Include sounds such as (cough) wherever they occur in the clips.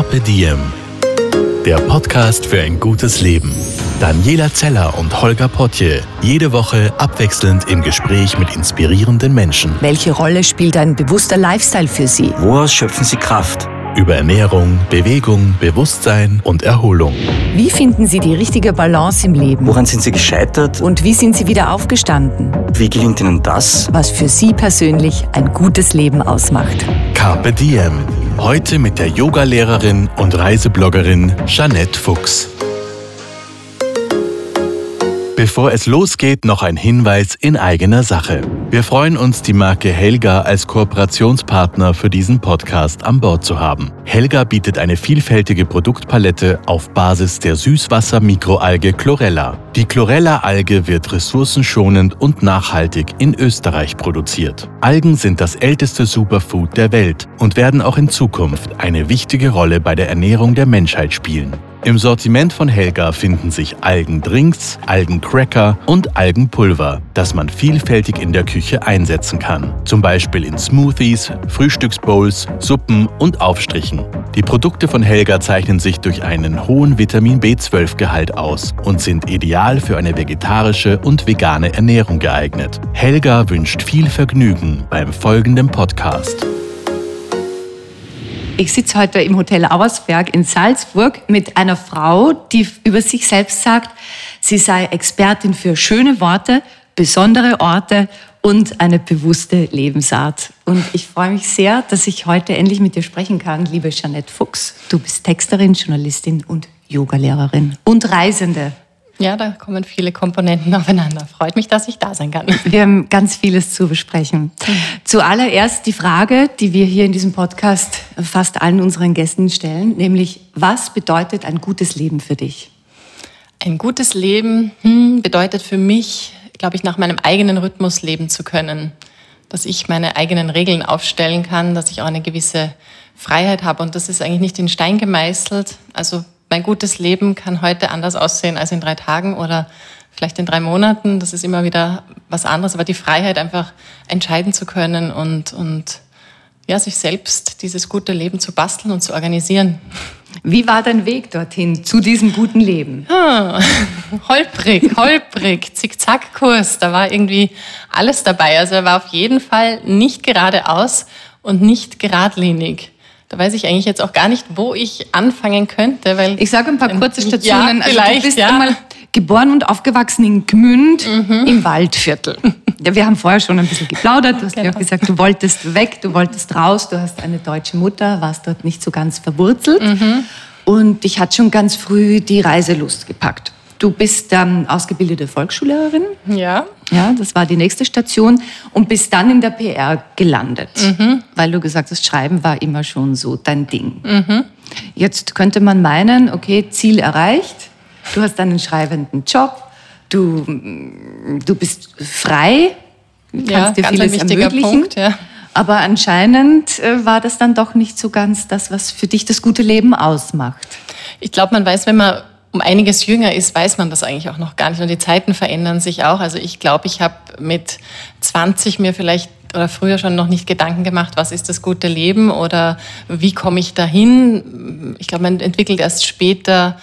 Carpe Diem. Der Podcast für ein gutes Leben. Daniela Zeller und Holger Potje. Jede Woche abwechselnd im Gespräch mit inspirierenden Menschen. Welche Rolle spielt ein bewusster Lifestyle für Sie? Woraus schöpfen Sie Kraft? Über Ernährung, Bewegung, Bewusstsein und Erholung. Wie finden Sie die richtige Balance im Leben? Woran sind Sie gescheitert? Und wie sind Sie wieder aufgestanden? Wie gelingt Ihnen das? Was für Sie persönlich ein gutes Leben ausmacht. Carpe Diem. Heute mit der Yogalehrerin und Reisebloggerin Jeanette Fuchs. Bevor es losgeht, noch ein Hinweis in eigener Sache. Wir freuen uns, die Marke Helga als Kooperationspartner für diesen Podcast an Bord zu haben. Helga bietet eine vielfältige Produktpalette auf Basis der Süßwasser-Mikroalge Chlorella. Die Chlorella-Alge wird ressourcenschonend und nachhaltig in Österreich produziert. Algen sind das älteste Superfood der Welt und werden auch in Zukunft eine wichtige Rolle bei der Ernährung der Menschheit spielen. Im Sortiment von Helga finden sich Algendrinks, Algencracker und Algenpulver, das man vielfältig in der Küche einsetzen kann. Zum Beispiel in Smoothies, Frühstücksbowls, Suppen und Aufstrichen. Die Produkte von Helga zeichnen sich durch einen hohen Vitamin B12-Gehalt aus und sind ideal für eine vegetarische und vegane Ernährung geeignet. Helga wünscht viel Vergnügen beim folgenden Podcast. Ich sitze heute im Hotel Auersberg in Salzburg mit einer Frau, die über sich selbst sagt, sie sei Expertin für schöne Worte, besondere Orte und eine bewusste Lebensart. Und ich freue mich sehr, dass ich heute endlich mit dir sprechen kann, liebe Jeanette Fuchs. Du bist Texterin, Journalistin und Yogalehrerin und Reisende. Ja, da kommen viele Komponenten aufeinander. Freut mich, dass ich da sein kann. Wir haben ganz vieles zu besprechen. Zuallererst die Frage, die wir hier in diesem Podcast fast allen unseren Gästen stellen, nämlich was bedeutet ein gutes Leben für dich? Ein gutes Leben hm, bedeutet für mich, glaube ich, nach meinem eigenen Rhythmus leben zu können. Dass ich meine eigenen Regeln aufstellen kann, dass ich auch eine gewisse Freiheit habe. Und das ist eigentlich nicht in Stein gemeißelt. Also mein gutes Leben kann heute anders aussehen als in drei Tagen oder vielleicht in drei Monaten. Das ist immer wieder was anderes, aber die Freiheit einfach entscheiden zu können und, und ja, sich selbst dieses gute Leben zu basteln und zu organisieren. Wie war dein Weg dorthin zu diesem guten Leben? Ah, (laughs) holprig, holprig, Zickzackkurs, da war irgendwie alles dabei. Also er war auf jeden Fall nicht geradeaus und nicht geradlinig. Da weiß ich eigentlich jetzt auch gar nicht, wo ich anfangen könnte, weil ich sage ein paar kurze Stationen. Ja, vielleicht, also du bist ja. einmal geboren und aufgewachsen in Gmünd mhm. im Waldviertel. Ja, wir haben vorher schon ein bisschen geplaudert. Du hast genau. ja auch gesagt, du wolltest weg, du wolltest raus. Du hast eine deutsche Mutter, warst dort nicht so ganz verwurzelt. Mhm. Und dich hat schon ganz früh die Reiselust gepackt. Du bist ähm, ausgebildete Volksschullehrerin. Ja. Ja, das war die nächste Station und bist dann in der PR gelandet, mhm. weil du gesagt hast, Schreiben war immer schon so dein Ding. Mhm. Jetzt könnte man meinen, okay, Ziel erreicht, du hast einen schreibenden Job, du, du bist frei, kannst ja, dir vieles ermöglichen. Punkt, ja. Aber anscheinend äh, war das dann doch nicht so ganz das, was für dich das gute Leben ausmacht. Ich glaube, man weiß, wenn man um einiges jünger ist, weiß man das eigentlich auch noch gar nicht. Und die Zeiten verändern sich auch. Also ich glaube, ich habe mit 20 mir vielleicht oder früher schon noch nicht Gedanken gemacht, was ist das gute Leben oder wie komme ich dahin. Ich glaube, man entwickelt erst später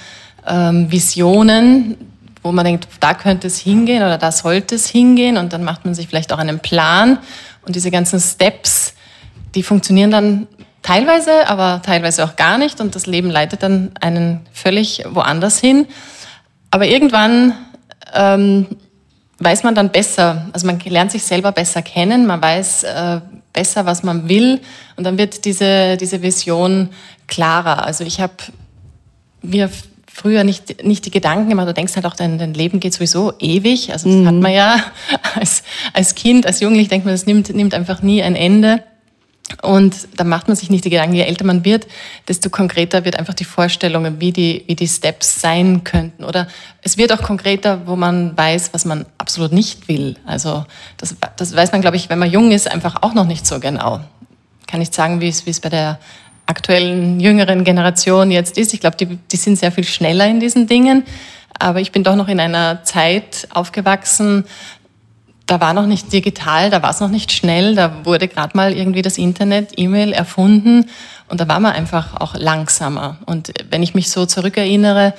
ähm, Visionen, wo man denkt, da könnte es hingehen oder da sollte es hingehen. Und dann macht man sich vielleicht auch einen Plan. Und diese ganzen Steps, die funktionieren dann Teilweise, aber teilweise auch gar nicht und das Leben leitet dann einen völlig woanders hin. Aber irgendwann ähm, weiß man dann besser, also man lernt sich selber besser kennen, man weiß äh, besser, was man will und dann wird diese, diese Vision klarer. Also ich habe mir früher nicht, nicht die Gedanken gemacht, du denkst halt auch, dein, dein Leben geht sowieso ewig. Also das mhm. hat man ja (laughs) als, als Kind, als Jugendlich denkt man, das nimmt, nimmt einfach nie ein Ende. Und da macht man sich nicht die Gedanken, je älter man wird, desto konkreter wird einfach die Vorstellung, wie die, wie die Steps sein könnten. Oder es wird auch konkreter, wo man weiß, was man absolut nicht will. Also das, das weiß man, glaube ich, wenn man jung ist, einfach auch noch nicht so genau. Kann nicht sagen, wie es, wie es bei der aktuellen jüngeren Generation jetzt ist. Ich glaube, die, die sind sehr viel schneller in diesen Dingen. Aber ich bin doch noch in einer Zeit aufgewachsen, da war noch nicht digital, da war es noch nicht schnell, da wurde gerade mal irgendwie das Internet, E-Mail erfunden und da war man einfach auch langsamer. Und wenn ich mich so zurückerinnere,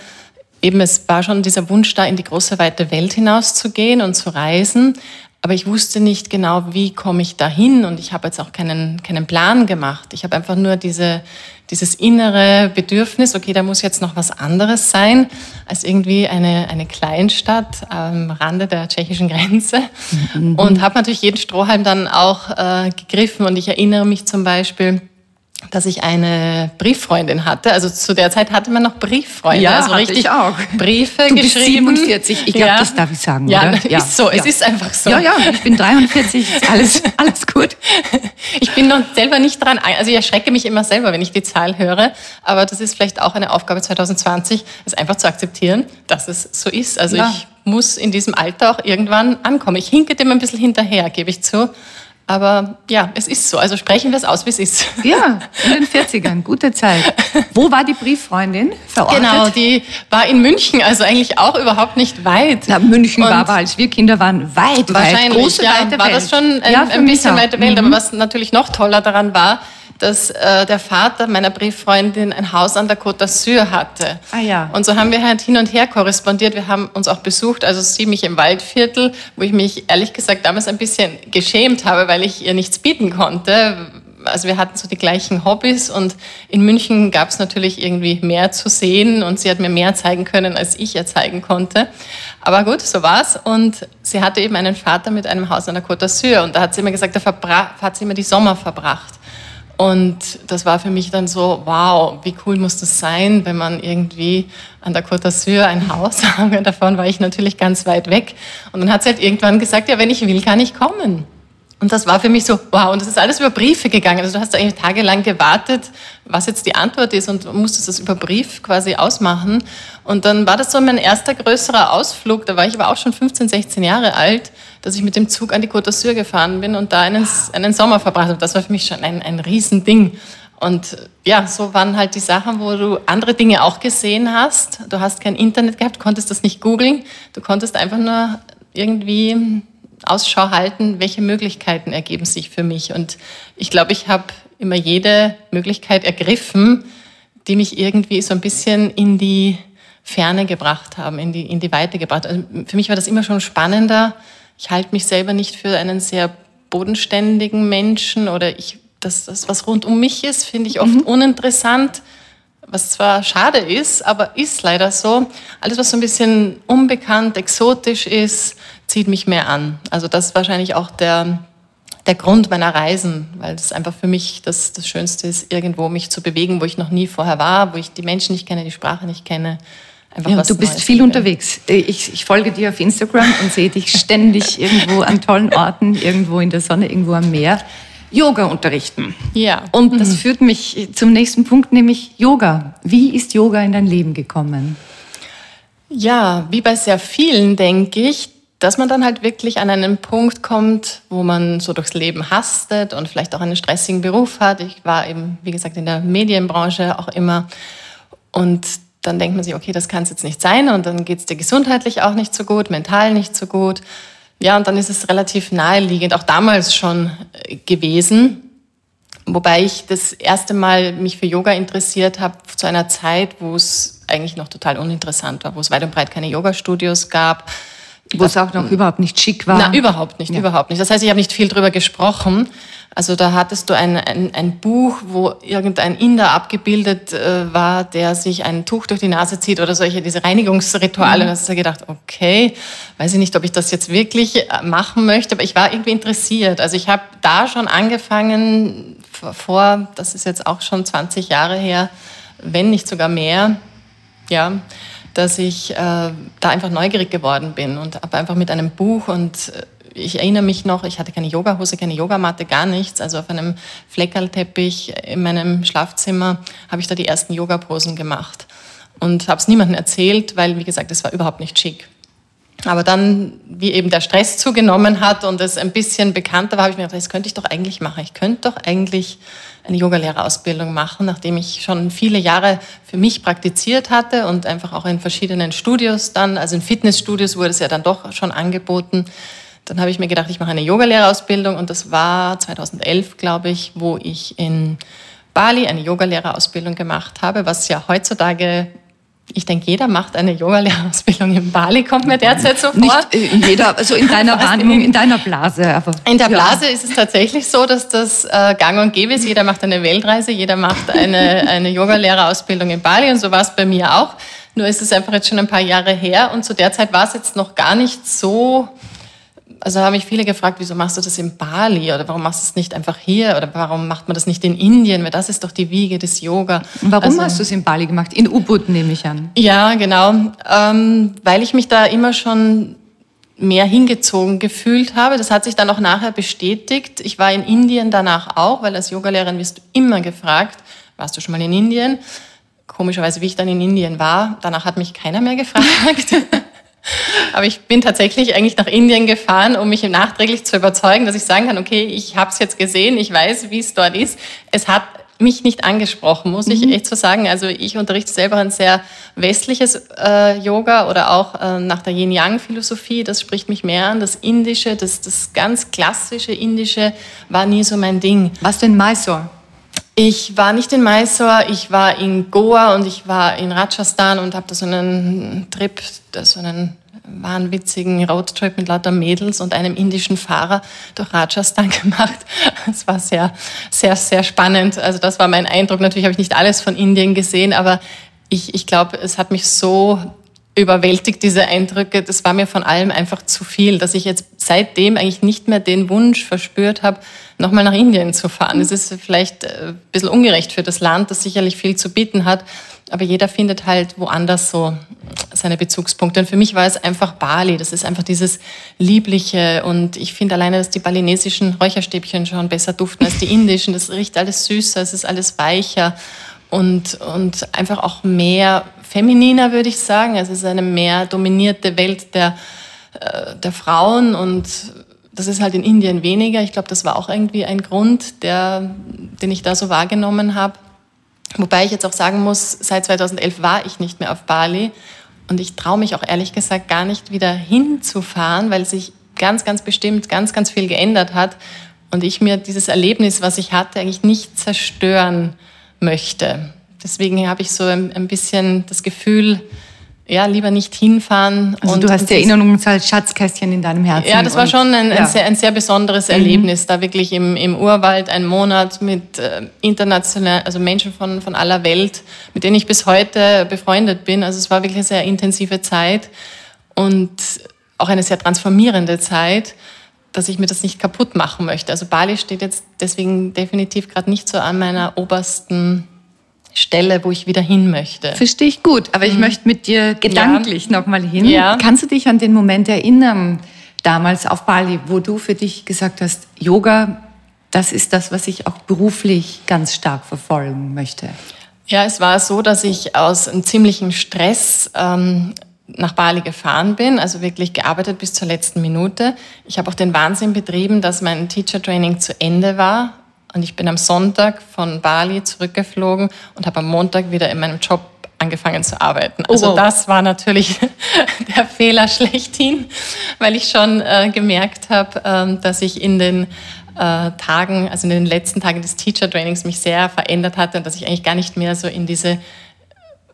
eben es war schon dieser Wunsch da, in die große weite Welt hinauszugehen und zu reisen. Aber ich wusste nicht genau, wie komme ich dahin und ich habe jetzt auch keinen, keinen Plan gemacht. Ich habe einfach nur diese, dieses innere Bedürfnis, okay, da muss jetzt noch was anderes sein als irgendwie eine, eine Kleinstadt am Rande der tschechischen Grenze. Mhm. Und habe natürlich jeden Strohhalm dann auch äh, gegriffen und ich erinnere mich zum Beispiel, dass ich eine Brieffreundin hatte. Also zu der Zeit hatte man noch Brieffreunde. Ja, also richtig ich auch. Briefe du geschrieben. Bist 47. Ich glaube, ja. das darf ich sagen, ja, oder? (laughs) Ja, ist so. Ja. Es ist einfach so. Ja, ja, ich bin 43. Alles, (laughs) alles gut. Ich bin noch selber nicht dran. Also ich erschrecke mich immer selber, wenn ich die Zahl höre. Aber das ist vielleicht auch eine Aufgabe 2020, es einfach zu akzeptieren, dass es so ist. Also ich muss in diesem Alter auch irgendwann ankommen. Ich hinke dem ein bisschen hinterher, gebe ich zu. Aber ja, es ist so. Also sprechen wir es aus, wie es ist. Ja, in den 40ern, gute Zeit. Wo war die Brieffreundin verortet? Genau, die war in München, also eigentlich auch überhaupt nicht weit. Na, München Und war aber, als wir Kinder waren, weit, wahrscheinlich, weit, große, ja, weite war Welt. das schon ein, ja, ein bisschen weite Welt. Mhm. Aber was natürlich noch toller daran war, dass äh, der Vater meiner Brieffreundin ein Haus an der Côte d'Azur hatte. Ah, ja. Und so haben wir halt hin und her korrespondiert. Wir haben uns auch besucht, also sie mich im Waldviertel, wo ich mich ehrlich gesagt damals ein bisschen geschämt habe, weil ich ihr nichts bieten konnte. Also wir hatten so die gleichen Hobbys und in München gab es natürlich irgendwie mehr zu sehen und sie hat mir mehr zeigen können, als ich ihr zeigen konnte. Aber gut, so war's. Und sie hatte eben einen Vater mit einem Haus an der Côte d'Azur und da hat sie immer gesagt, da hat sie immer die Sommer verbracht. Und das war für mich dann so, wow, wie cool muss das sein, wenn man irgendwie an der Côte d'Azur ein Haus (laughs) hat. Davon war ich natürlich ganz weit weg. Und dann hat sie halt irgendwann gesagt, ja, wenn ich will, kann ich kommen. Und das war für mich so, wow, und das ist alles über Briefe gegangen. Also du hast eigentlich tagelang gewartet, was jetzt die Antwort ist und musstest das über Brief quasi ausmachen. Und dann war das so mein erster größerer Ausflug, da war ich aber auch schon 15, 16 Jahre alt, dass ich mit dem Zug an die Côte d'Azur gefahren bin und da einen, einen Sommer verbracht habe. Das war für mich schon ein, ein Riesending. Und ja, so waren halt die Sachen, wo du andere Dinge auch gesehen hast. Du hast kein Internet gehabt, konntest das nicht googeln. Du konntest einfach nur irgendwie Ausschau halten, welche Möglichkeiten ergeben sich für mich. Und ich glaube, ich habe immer jede Möglichkeit ergriffen, die mich irgendwie so ein bisschen in die Ferne gebracht haben, in die, in die Weite gebracht. Also für mich war das immer schon spannender. Ich halte mich selber nicht für einen sehr bodenständigen Menschen oder ich, das, das was rund um mich ist, finde ich oft mhm. uninteressant was zwar schade ist, aber ist leider so. Alles, was so ein bisschen unbekannt, exotisch ist, zieht mich mehr an. Also das ist wahrscheinlich auch der, der Grund meiner Reisen, weil es einfach für mich das, das Schönste ist, irgendwo mich zu bewegen, wo ich noch nie vorher war, wo ich die Menschen nicht kenne, die Sprache nicht kenne. Ja, du bist Neues viel unterwegs. Ich, ich, folge dir auf Instagram und sehe dich ständig (laughs) irgendwo an tollen Orten, irgendwo in der Sonne, irgendwo am Meer. Yoga unterrichten. Ja. Und das mhm. führt mich zum nächsten Punkt, nämlich Yoga. Wie ist Yoga in dein Leben gekommen? Ja, wie bei sehr vielen denke ich, dass man dann halt wirklich an einen Punkt kommt, wo man so durchs Leben hastet und vielleicht auch einen stressigen Beruf hat. Ich war eben, wie gesagt, in der Medienbranche auch immer. Und dann denkt man sich, okay, das kann es jetzt nicht sein. Und dann geht es dir gesundheitlich auch nicht so gut, mental nicht so gut. Ja, und dann ist es relativ naheliegend, auch damals schon äh, gewesen. Wobei ich das erste Mal mich für Yoga interessiert habe zu einer Zeit, wo es eigentlich noch total uninteressant war, wo es weit und breit keine Yoga-Studios gab wo es auch noch überhaupt nicht schick war? Na, überhaupt nicht, ja. überhaupt nicht. Das heißt, ich habe nicht viel drüber gesprochen. Also da hattest du ein, ein, ein Buch, wo irgendein Inder abgebildet äh, war, der sich ein Tuch durch die Nase zieht oder solche, diese Reinigungsrituale. Mhm. Und hast du gedacht, okay, weiß ich nicht, ob ich das jetzt wirklich äh, machen möchte, aber ich war irgendwie interessiert. Also ich habe da schon angefangen, vor, das ist jetzt auch schon 20 Jahre her, wenn nicht sogar mehr, ja, dass ich äh, da einfach neugierig geworden bin und habe einfach mit einem Buch und äh, ich erinnere mich noch, ich hatte keine Yogahose, keine Yogamatte, gar nichts. Also auf einem Fleckerlteppich in meinem Schlafzimmer habe ich da die ersten Yoga-Posen gemacht und habe es niemandem erzählt, weil, wie gesagt, es war überhaupt nicht schick. Aber dann, wie eben der Stress zugenommen hat und es ein bisschen bekannter war, habe ich mir gedacht, das könnte ich doch eigentlich machen. Ich könnte doch eigentlich eine Yogalehrerausbildung machen, nachdem ich schon viele Jahre für mich praktiziert hatte und einfach auch in verschiedenen Studios dann, also in Fitnessstudios wurde es ja dann doch schon angeboten. dann habe ich mir gedacht, ich mache eine Yogalehrerausbildung und das war 2011, glaube ich, wo ich in Bali eine Yogalehrerausbildung gemacht habe, was ja heutzutage ich denke, jeder macht eine Yogalehrerausbildung in Bali, kommt mir derzeit so vor. Nicht äh, jeder, also in (laughs) deiner Wahrnehmung, in deiner Blase. Aber, in der Blase ja. ist es tatsächlich so, dass das äh, gang und gäbe ist. Jeder macht eine Weltreise, jeder macht eine, (laughs) eine Yogalehrerausbildung in Bali und so war es bei mir auch. Nur ist es einfach jetzt schon ein paar Jahre her und zu der Zeit war es jetzt noch gar nicht so also haben mich viele gefragt, wieso machst du das in Bali oder warum machst du es nicht einfach hier oder warum macht man das nicht in Indien, weil das ist doch die Wiege des Yoga. Warum also, hast du es in Bali gemacht? In Ubud nehme ich an. Ja, genau, ähm, weil ich mich da immer schon mehr hingezogen gefühlt habe. Das hat sich dann auch nachher bestätigt. Ich war in Indien danach auch, weil als Yogalehrerin wirst du immer gefragt, warst du schon mal in Indien? Komischerweise, wie ich dann in Indien war, danach hat mich keiner mehr (laughs) gefragt. Aber ich bin tatsächlich eigentlich nach Indien gefahren, um mich nachträglich zu überzeugen, dass ich sagen kann, okay, ich habe es jetzt gesehen, ich weiß, wie es dort ist. Es hat mich nicht angesprochen, muss ich mhm. echt so sagen. Also ich unterrichte selber ein sehr westliches äh, Yoga oder auch äh, nach der Yin-Yang-Philosophie. Das spricht mich mehr an. Das Indische, das, das ganz klassische Indische war nie so mein Ding. Was denn Mysore? Ich war nicht in Mysore, ich war in Goa und ich war in Rajasthan und habe da so einen Trip, so einen wahnwitzigen Roadtrip mit lauter Mädels und einem indischen Fahrer durch Rajasthan (laughs) gemacht. Es war sehr, sehr, sehr spannend. Also das war mein Eindruck. Natürlich habe ich nicht alles von Indien gesehen, aber ich, ich glaube, es hat mich so überwältigt, diese Eindrücke. Das war mir von allem einfach zu viel, dass ich jetzt seitdem eigentlich nicht mehr den Wunsch verspürt habe, nochmal nach Indien zu fahren. Es ist vielleicht äh, ein bisschen ungerecht für das Land, das sicherlich viel zu bieten hat, aber jeder findet halt woanders so seine Bezugspunkte. Und für mich war es einfach Bali. Das ist einfach dieses Liebliche. Und ich finde alleine, dass die balinesischen Räucherstäbchen schon besser duften als die indischen. Das riecht alles süßer, es ist alles weicher und, und einfach auch mehr femininer, würde ich sagen. Es ist eine mehr dominierte Welt der, äh, der Frauen und das ist halt in Indien weniger. Ich glaube, das war auch irgendwie ein Grund, der, den ich da so wahrgenommen habe. Wobei ich jetzt auch sagen muss, seit 2011 war ich nicht mehr auf Bali und ich traue mich auch ehrlich gesagt gar nicht wieder hinzufahren, weil sich ganz, ganz bestimmt ganz, ganz viel geändert hat und ich mir dieses Erlebnis, was ich hatte, eigentlich nicht zerstören möchte. Deswegen habe ich so ein, ein bisschen das Gefühl, ja, lieber nicht hinfahren. Also und, du hast die Erinnerungen als Schatzkästchen in deinem Herzen. Ja, das war schon ein, ja. ein, sehr, ein sehr, besonderes mhm. Erlebnis, da wirklich im, im Urwald einen Monat mit äh, internationalen, also Menschen von, von aller Welt, mit denen ich bis heute befreundet bin. Also es war wirklich eine sehr intensive Zeit und auch eine sehr transformierende Zeit, dass ich mir das nicht kaputt machen möchte. Also Bali steht jetzt deswegen definitiv gerade nicht so an meiner obersten Stelle, wo ich wieder hin möchte. Verstehe ich gut, aber ich mhm. möchte mit dir gedanklich ja. nochmal hin. Ja. Kannst du dich an den Moment erinnern, damals auf Bali, wo du für dich gesagt hast, Yoga, das ist das, was ich auch beruflich ganz stark verfolgen möchte? Ja, es war so, dass ich aus einem ziemlichen Stress ähm, nach Bali gefahren bin, also wirklich gearbeitet bis zur letzten Minute. Ich habe auch den Wahnsinn betrieben, dass mein Teacher Training zu Ende war und ich bin am Sonntag von Bali zurückgeflogen und habe am Montag wieder in meinem Job angefangen zu arbeiten. Also oh, wow. das war natürlich (laughs) der Fehler schlechthin, weil ich schon äh, gemerkt habe, ähm, dass ich in den äh, Tagen, also in den letzten Tagen des Teacher Trainings mich sehr verändert hatte und dass ich eigentlich gar nicht mehr so in diese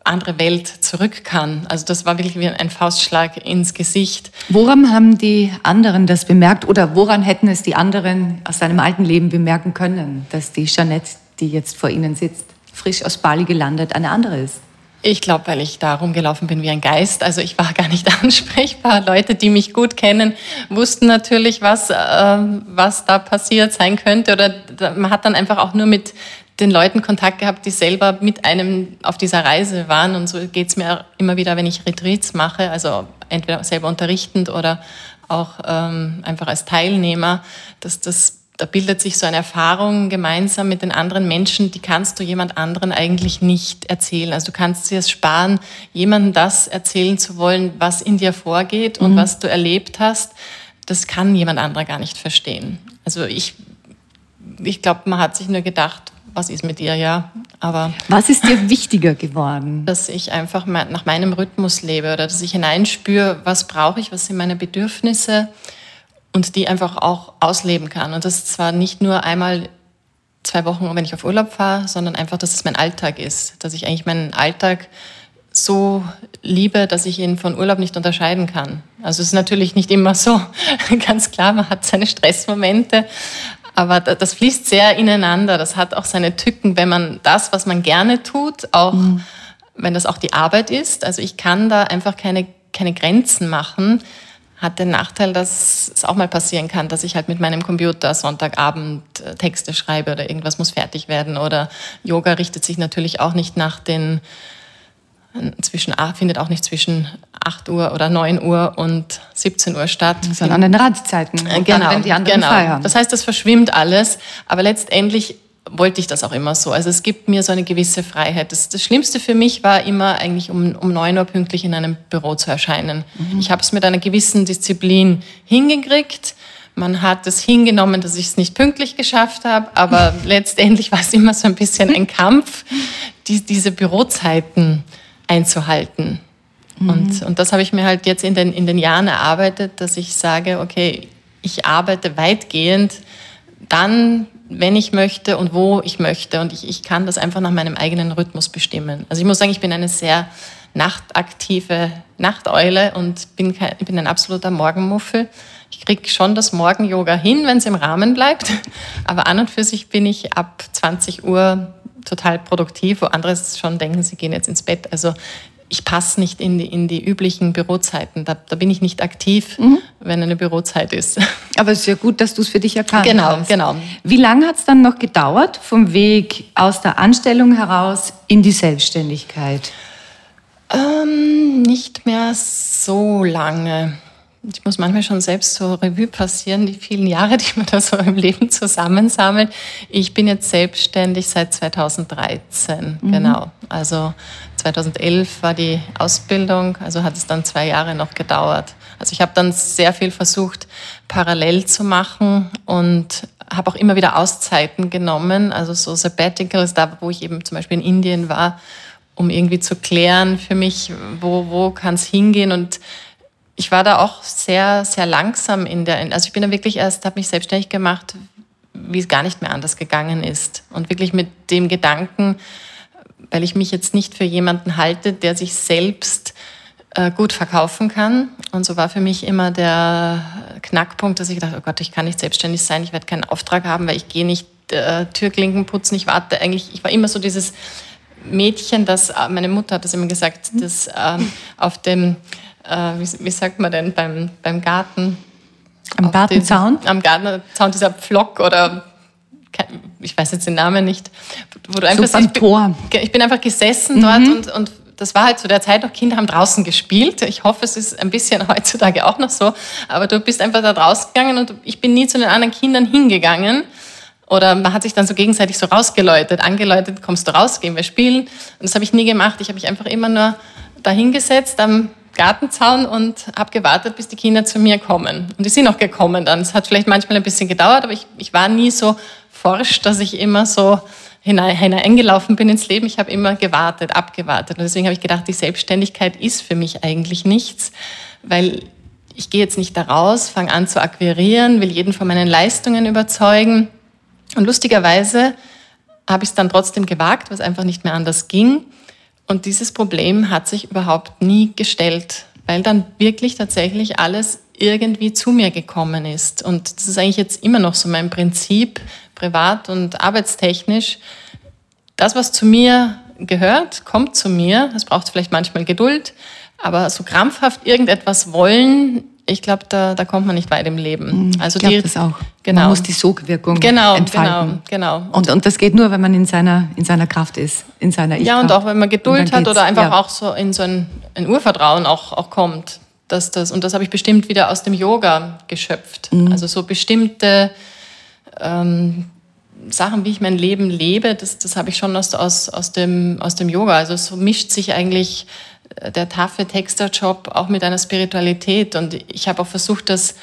andere Welt zurück kann. Also das war wirklich wie ein Faustschlag ins Gesicht. Woran haben die anderen das bemerkt oder woran hätten es die anderen aus seinem alten Leben bemerken können, dass die Jeanette, die jetzt vor ihnen sitzt, frisch aus Bali gelandet, eine andere ist? Ich glaube, weil ich da rumgelaufen bin wie ein Geist. Also ich war (laughs) gar nicht ansprechbar. Leute, die mich gut kennen, wussten natürlich, was, äh, was da passiert sein könnte. Oder man hat dann einfach auch nur mit den Leuten Kontakt gehabt, die selber mit einem auf dieser Reise waren. Und so geht es mir immer wieder, wenn ich Retreats mache, also entweder selber unterrichtend oder auch ähm, einfach als Teilnehmer, dass das da bildet sich so eine Erfahrung gemeinsam mit den anderen Menschen, die kannst du jemand anderen eigentlich nicht erzählen. Also du kannst dir es sparen, jemandem das erzählen zu wollen, was in dir vorgeht und mhm. was du erlebt hast. Das kann jemand anderer gar nicht verstehen. Also ich, ich glaube, man hat sich nur gedacht, was ist mit ihr, ja. Aber was ist dir wichtiger geworden? Dass ich einfach nach meinem Rhythmus lebe oder dass ich hineinspüre, was brauche ich, was sind meine Bedürfnisse und die einfach auch ausleben kann. Und das zwar nicht nur einmal zwei Wochen, wenn ich auf Urlaub fahre, sondern einfach, dass es mein Alltag ist, dass ich eigentlich meinen Alltag so liebe, dass ich ihn von Urlaub nicht unterscheiden kann. Also es ist natürlich nicht immer so, (laughs) ganz klar, man hat seine Stressmomente, aber das fließt sehr ineinander. Das hat auch seine Tücken, wenn man das, was man gerne tut, auch mhm. wenn das auch die Arbeit ist. Also ich kann da einfach keine, keine Grenzen machen. Hat den Nachteil, dass es auch mal passieren kann, dass ich halt mit meinem Computer Sonntagabend äh, Texte schreibe oder irgendwas muss fertig werden. Oder Yoga richtet sich natürlich auch nicht nach den zwischen, findet auch nicht zwischen 8 Uhr oder 9 Uhr und 17 Uhr statt. Sondern an den Randzeiten, äh, genau, dann, wenn die anderen genau. frei haben. Das heißt, das verschwimmt alles, aber letztendlich wollte ich das auch immer so. Also es gibt mir so eine gewisse Freiheit. Das, das Schlimmste für mich war immer eigentlich um, um 9 Uhr pünktlich in einem Büro zu erscheinen. Mhm. Ich habe es mit einer gewissen Disziplin hingekriegt. Man hat es hingenommen, dass ich es nicht pünktlich geschafft habe, aber (laughs) letztendlich war es immer so ein bisschen ein Kampf, die, diese Bürozeiten einzuhalten. Mhm. Und, und das habe ich mir halt jetzt in den, in den Jahren erarbeitet, dass ich sage, okay, ich arbeite weitgehend dann, wenn ich möchte und wo ich möchte. Und ich, ich kann das einfach nach meinem eigenen Rhythmus bestimmen. Also ich muss sagen, ich bin eine sehr nachtaktive Nachteule und bin, kein, bin ein absoluter Morgenmuffel. Ich kriege schon das Morgen-Yoga hin, wenn es im Rahmen bleibt. (laughs) Aber an und für sich bin ich ab 20 Uhr total produktiv, wo andere schon denken, sie gehen jetzt ins Bett. Also ich passe nicht in die, in die üblichen Bürozeiten. Da, da bin ich nicht aktiv, mhm. wenn eine Bürozeit ist. (laughs) Aber es ist ja gut, dass du es für dich erkannt genau, hast. Genau, Wie lange hat es dann noch gedauert vom Weg aus der Anstellung heraus in die Selbstständigkeit? Ähm, nicht mehr so lange ich muss manchmal schon selbst so Revue passieren, die vielen Jahre, die man da so im Leben zusammensammelt. Ich bin jetzt selbstständig seit 2013, mhm. genau. Also 2011 war die Ausbildung, also hat es dann zwei Jahre noch gedauert. Also ich habe dann sehr viel versucht, parallel zu machen und habe auch immer wieder Auszeiten genommen, also so Sabbaticals, da wo ich eben zum Beispiel in Indien war, um irgendwie zu klären für mich, wo, wo kann es hingehen und ich war da auch sehr, sehr langsam in der, also ich bin da wirklich erst, habe mich selbstständig gemacht, wie es gar nicht mehr anders gegangen ist. Und wirklich mit dem Gedanken, weil ich mich jetzt nicht für jemanden halte, der sich selbst äh, gut verkaufen kann. Und so war für mich immer der Knackpunkt, dass ich dachte, oh Gott, ich kann nicht selbstständig sein, ich werde keinen Auftrag haben, weil ich gehe nicht äh, Türklinken putzen, ich warte eigentlich, ich war immer so dieses Mädchen, das, äh, meine Mutter hat das immer gesagt, das ähm, auf dem äh, wie, wie, sagt man denn, beim, beim Garten. Am Gartenzaun? am Gartenzaun, dieser Pflock oder ich weiß jetzt den Namen nicht, wo du einfach ich, bin, ich bin einfach gesessen mhm. dort und, und das war halt zu der Zeit noch, Kinder haben draußen gespielt. Ich hoffe, es ist ein bisschen (laughs) heutzutage auch noch so. Aber du bist einfach da draußen gegangen und ich bin nie zu den anderen Kindern hingegangen. Oder man hat sich dann so gegenseitig so rausgeläutet, angeläutet, kommst du raus, gehen wir spielen. Und das habe ich nie gemacht. Ich habe mich einfach immer nur da hingesetzt am Gartenzaun und habe gewartet, bis die Kinder zu mir kommen. Und die sind auch gekommen dann. Es hat vielleicht manchmal ein bisschen gedauert, aber ich, ich war nie so forsch, dass ich immer so hineingelaufen bin ins Leben. Ich habe immer gewartet, abgewartet. Und deswegen habe ich gedacht, die Selbstständigkeit ist für mich eigentlich nichts, weil ich gehe jetzt nicht da raus, fange an zu akquirieren, will jeden von meinen Leistungen überzeugen. Und lustigerweise habe ich es dann trotzdem gewagt, was einfach nicht mehr anders ging. Und dieses Problem hat sich überhaupt nie gestellt, weil dann wirklich tatsächlich alles irgendwie zu mir gekommen ist. Und das ist eigentlich jetzt immer noch so mein Prinzip, privat und arbeitstechnisch. Das, was zu mir gehört, kommt zu mir. Es braucht vielleicht manchmal Geduld, aber so krampfhaft irgendetwas wollen, ich glaube, da, da kommt man nicht weit im Leben. Mhm, also ich die, das auch. Genau. Man muss die Sogwirkung genau, entfalten. Genau, genau. Und, und das geht nur, wenn man in seiner, in seiner Kraft ist, in seiner ich Ja, und auch wenn man Geduld hat oder einfach ja. auch so in so ein, ein Urvertrauen auch, auch kommt. Dass das, und das habe ich bestimmt wieder aus dem Yoga geschöpft. Mhm. Also so bestimmte ähm, Sachen, wie ich mein Leben lebe, das, das habe ich schon aus, aus, aus, dem, aus dem Yoga. Also so mischt sich eigentlich der taffe Texterjob auch mit einer Spiritualität. Und ich habe auch versucht, das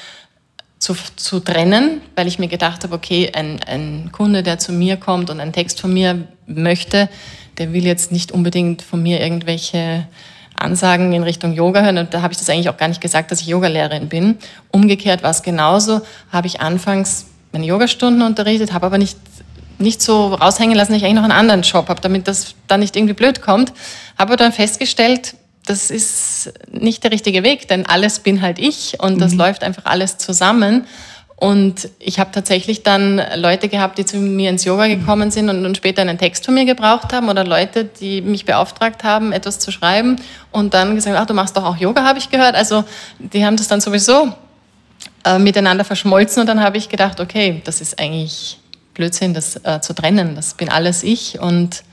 zu, zu trennen, weil ich mir gedacht habe, okay, ein, ein Kunde, der zu mir kommt und einen Text von mir möchte, der will jetzt nicht unbedingt von mir irgendwelche Ansagen in Richtung Yoga hören. Und da habe ich das eigentlich auch gar nicht gesagt, dass ich Yogalehrerin bin. Umgekehrt war es genauso. Habe ich anfangs meine Yogastunden unterrichtet, habe aber nicht, nicht so raushängen lassen, dass ich eigentlich noch einen anderen Job habe, damit das dann nicht irgendwie blöd kommt. Habe dann festgestellt, das ist nicht der richtige Weg, denn alles bin halt ich und das mhm. läuft einfach alles zusammen. Und ich habe tatsächlich dann Leute gehabt, die zu mir ins Yoga gekommen sind und, und, später einen Text von mir gebraucht haben oder Leute, die mich beauftragt haben, etwas zu schreiben und dann gesagt, ach, du machst doch auch Yoga, habe ich gehört. Also die haben das dann sowieso äh, miteinander verschmolzen und dann habe ich gedacht, okay, das ist eigentlich Blödsinn, das äh, zu trennen. Das bin alles ich und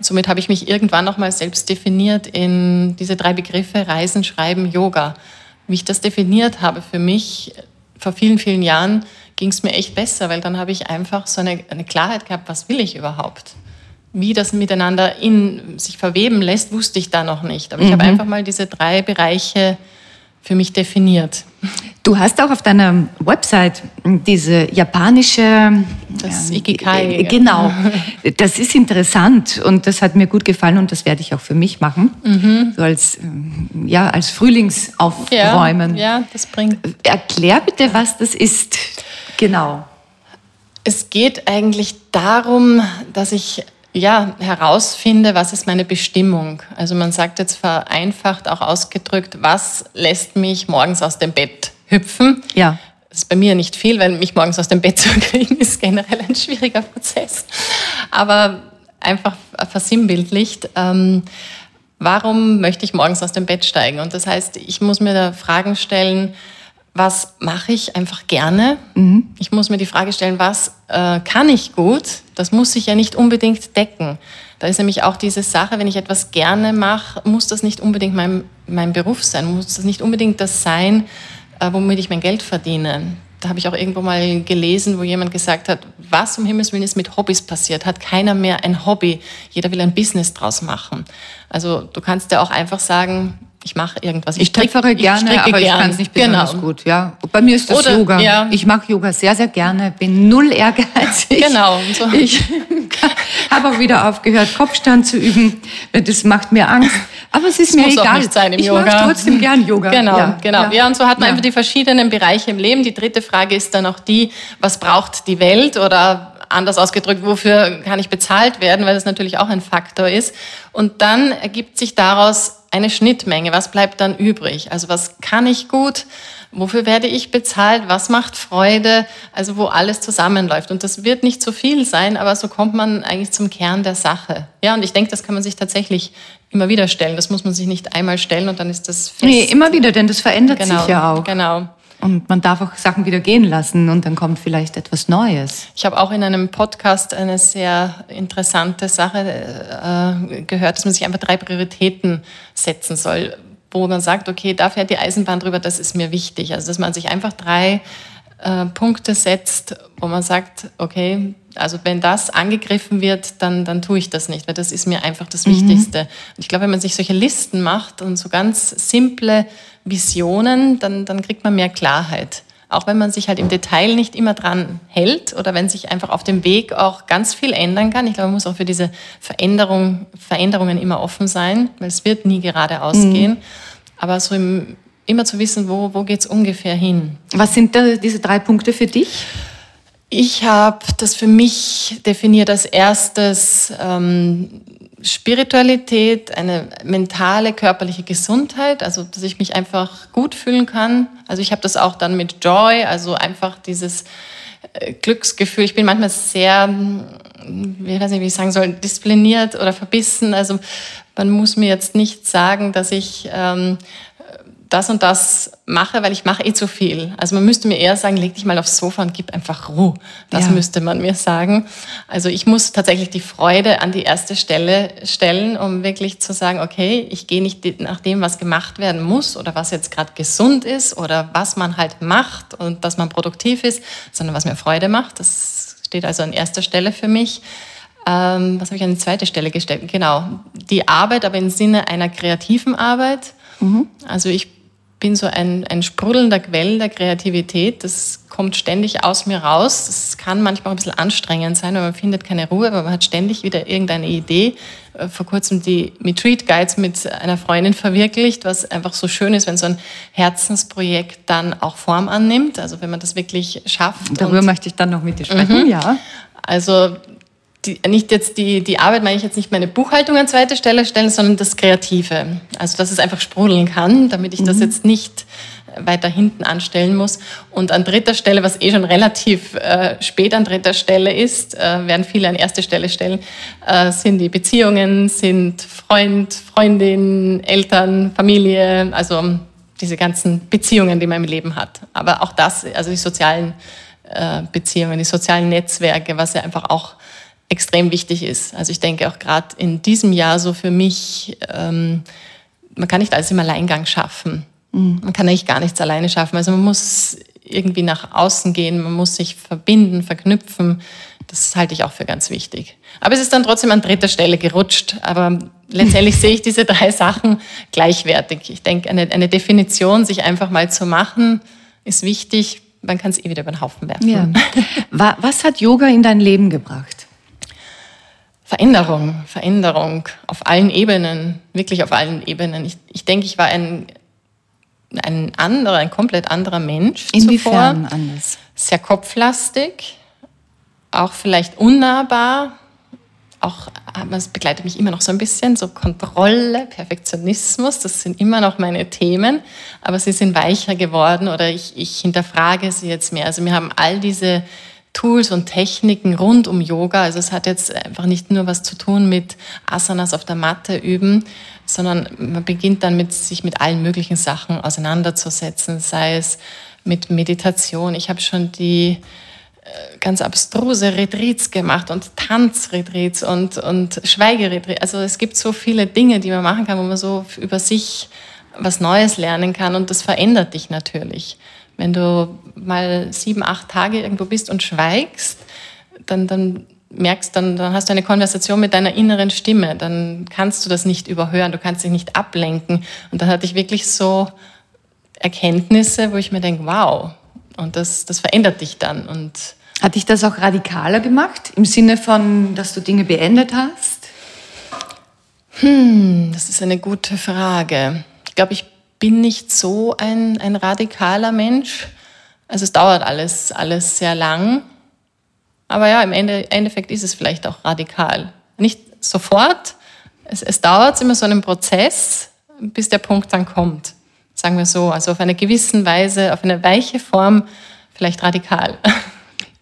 somit habe ich mich irgendwann nochmal selbst definiert in diese drei Begriffe Reisen, Schreiben, Yoga. Wie ich das definiert habe für mich, vor vielen, vielen Jahren ging es mir echt besser, weil dann habe ich einfach so eine, eine Klarheit gehabt, was will ich überhaupt? Wie das miteinander in sich verweben lässt, wusste ich da noch nicht. Aber ich habe mhm. einfach mal diese drei Bereiche für mich definiert. Du hast auch auf deiner Website diese japanische das ja, Ikigai. Äh, genau. (laughs) Das ist interessant und das hat mir gut gefallen und das werde ich auch für mich machen. Mhm. So als ähm, ja als Frühlingsaufräumen. Ja, ja, das bringt. Erklär bitte, was das ist. Genau. Es geht eigentlich darum, dass ich ja, herausfinde, was ist meine Bestimmung. Also man sagt jetzt vereinfacht auch ausgedrückt, was lässt mich morgens aus dem Bett hüpfen. Ja. Das ist bei mir nicht viel, weil mich morgens aus dem Bett (laughs) zu kriegen, ist generell ein schwieriger Prozess. Aber einfach versinnbildlicht, ähm, warum möchte ich morgens aus dem Bett steigen? Und das heißt, ich muss mir da Fragen stellen, was mache ich einfach gerne? Mhm. Ich muss mir die Frage stellen, was äh, kann ich gut? Das muss sich ja nicht unbedingt decken. Da ist nämlich auch diese Sache, wenn ich etwas gerne mache, muss das nicht unbedingt mein, mein Beruf sein, muss das nicht unbedingt das sein, äh, womit ich mein Geld verdiene. Da habe ich auch irgendwo mal gelesen, wo jemand gesagt hat, was um Himmels Willen ist mit Hobbys passiert? Hat keiner mehr ein Hobby? Jeder will ein Business draus machen. Also du kannst ja auch einfach sagen, ich mache irgendwas. Ich, ich töpfere gerne, ich aber ich kann es nicht besonders genau. gut. Ja. Bei mir ist das Oder, Yoga. Ja. Ich mache Yoga sehr, sehr gerne, bin null ehrgeizig. Genau. So. Ich (laughs) habe auch wieder aufgehört, Kopfstand zu üben. Das macht mir Angst. Aber es ist das mir muss egal. Auch nicht sein im ich Yoga. mache trotzdem gern Yoga. Genau, ja. genau. Ja. ja. und so hat man einfach die verschiedenen Bereiche im Leben. Die dritte Frage ist dann auch die, was braucht die Welt oder anders ausgedrückt, wofür kann ich bezahlt werden, weil das natürlich auch ein Faktor ist. Und dann ergibt sich daraus eine Schnittmenge. Was bleibt dann übrig? Also was kann ich gut? Wofür werde ich bezahlt? Was macht Freude? Also wo alles zusammenläuft. Und das wird nicht zu viel sein, aber so kommt man eigentlich zum Kern der Sache. Ja, und ich denke, das kann man sich tatsächlich immer wieder stellen. Das muss man sich nicht einmal stellen und dann ist das fest. Nee, immer wieder, denn das verändert genau, sich ja auch. Genau. Und man darf auch Sachen wieder gehen lassen und dann kommt vielleicht etwas Neues. Ich habe auch in einem Podcast eine sehr interessante Sache äh, gehört, dass man sich einfach drei Prioritäten setzen soll, wo man sagt, okay, da fährt die Eisenbahn drüber, das ist mir wichtig. Also dass man sich einfach drei äh, Punkte setzt, wo man sagt, okay, also wenn das angegriffen wird, dann, dann tue ich das nicht, weil das ist mir einfach das mhm. Wichtigste. Und ich glaube, wenn man sich solche Listen macht und so ganz simple Visionen, dann, dann kriegt man mehr Klarheit. Auch wenn man sich halt im Detail nicht immer dran hält oder wenn sich einfach auf dem Weg auch ganz viel ändern kann. Ich glaube, man muss auch für diese Veränderung, Veränderungen immer offen sein, weil es wird nie geradeaus mhm. gehen. Aber so im, immer zu wissen, wo, wo geht es ungefähr hin. Was sind da diese drei Punkte für dich? Ich habe das für mich definiert als erstes ähm, Spiritualität, eine mentale, körperliche Gesundheit, also dass ich mich einfach gut fühlen kann. Also ich habe das auch dann mit Joy, also einfach dieses äh, Glücksgefühl. Ich bin manchmal sehr, ich weiß nicht, wie ich sagen soll, diszipliniert oder verbissen. Also man muss mir jetzt nicht sagen, dass ich ähm, das und das mache, weil ich mache eh zu viel. Also man müsste mir eher sagen, leg dich mal aufs Sofa und gib einfach Ruhe. Das ja. müsste man mir sagen. Also ich muss tatsächlich die Freude an die erste Stelle stellen, um wirklich zu sagen, okay, ich gehe nicht nach dem, was gemacht werden muss oder was jetzt gerade gesund ist oder was man halt macht und dass man produktiv ist, sondern was mir Freude macht. Das steht also an erster Stelle für mich. Ähm, was habe ich an die zweite Stelle gestellt? Genau, die Arbeit, aber im Sinne einer kreativen Arbeit. Mhm. Also ich bin so ein, ein sprudelnder Quell der Kreativität. Das kommt ständig aus mir raus. Das kann manchmal ein bisschen anstrengend sein, weil man findet keine Ruhe, aber man hat ständig wieder irgendeine Idee. Äh, vor kurzem die Retreat Guides mit einer Freundin verwirklicht, was einfach so schön ist, wenn so ein Herzensprojekt dann auch Form annimmt. Also wenn man das wirklich schafft. Darüber möchte ich dann noch mit dir sprechen, mhm. ja. Also die, nicht jetzt die, die Arbeit, meine ich jetzt nicht meine Buchhaltung an zweite Stelle stellen, sondern das Kreative. Also, dass es einfach sprudeln kann, damit ich mhm. das jetzt nicht weiter hinten anstellen muss. Und an dritter Stelle, was eh schon relativ äh, spät an dritter Stelle ist, äh, werden viele an erste Stelle stellen, äh, sind die Beziehungen, sind Freund, Freundin, Eltern, Familie, also diese ganzen Beziehungen, die man im Leben hat. Aber auch das, also die sozialen äh, Beziehungen, die sozialen Netzwerke, was ja einfach auch extrem wichtig ist. Also ich denke auch gerade in diesem Jahr so für mich, ähm, man kann nicht alles im Alleingang schaffen. Mhm. Man kann eigentlich gar nichts alleine schaffen. Also man muss irgendwie nach außen gehen, man muss sich verbinden, verknüpfen. Das halte ich auch für ganz wichtig. Aber es ist dann trotzdem an dritter Stelle gerutscht. Aber letztendlich (laughs) sehe ich diese drei Sachen gleichwertig. Ich denke, eine, eine Definition, sich einfach mal zu machen, ist wichtig. Man kann es eh wieder über den Haufen werfen. Ja. (laughs) Was hat Yoga in dein Leben gebracht? Veränderung, Veränderung auf allen Ebenen, wirklich auf allen Ebenen. Ich, ich denke, ich war ein, ein anderer, ein komplett anderer Mensch Inwiefern zuvor. anders? Sehr kopflastig, auch vielleicht unnahbar, auch, es begleitet mich immer noch so ein bisschen, so Kontrolle, Perfektionismus, das sind immer noch meine Themen, aber sie sind weicher geworden oder ich, ich hinterfrage sie jetzt mehr. Also wir haben all diese Tools und Techniken rund um Yoga. Also es hat jetzt einfach nicht nur was zu tun mit Asanas auf der Matte üben, sondern man beginnt dann mit sich mit allen möglichen Sachen auseinanderzusetzen, sei es mit Meditation. Ich habe schon die äh, ganz abstruse Retreats gemacht und Tanzretreats und, und Schweigeretreats. Also es gibt so viele Dinge, die man machen kann, wo man so über sich was Neues lernen kann und das verändert dich natürlich. Wenn du mal sieben, acht Tage irgendwo bist und schweigst, dann, dann merkst, dann, dann hast du eine Konversation mit deiner inneren Stimme. Dann kannst du das nicht überhören, du kannst dich nicht ablenken. Und dann hatte ich wirklich so Erkenntnisse, wo ich mir denke, wow, und das, das verändert dich dann. Und Hat dich das auch radikaler gemacht, im Sinne von, dass du Dinge beendet hast? Hm, das ist eine gute Frage. Ich glaube, ich bin nicht so ein, ein radikaler Mensch. Also es dauert alles, alles sehr lang. Aber ja, im Ende, Endeffekt ist es vielleicht auch radikal. Nicht sofort. Es, es dauert immer so einen Prozess, bis der Punkt dann kommt. Sagen wir so. Also auf eine gewisse Weise, auf eine weiche Form, vielleicht radikal. (laughs)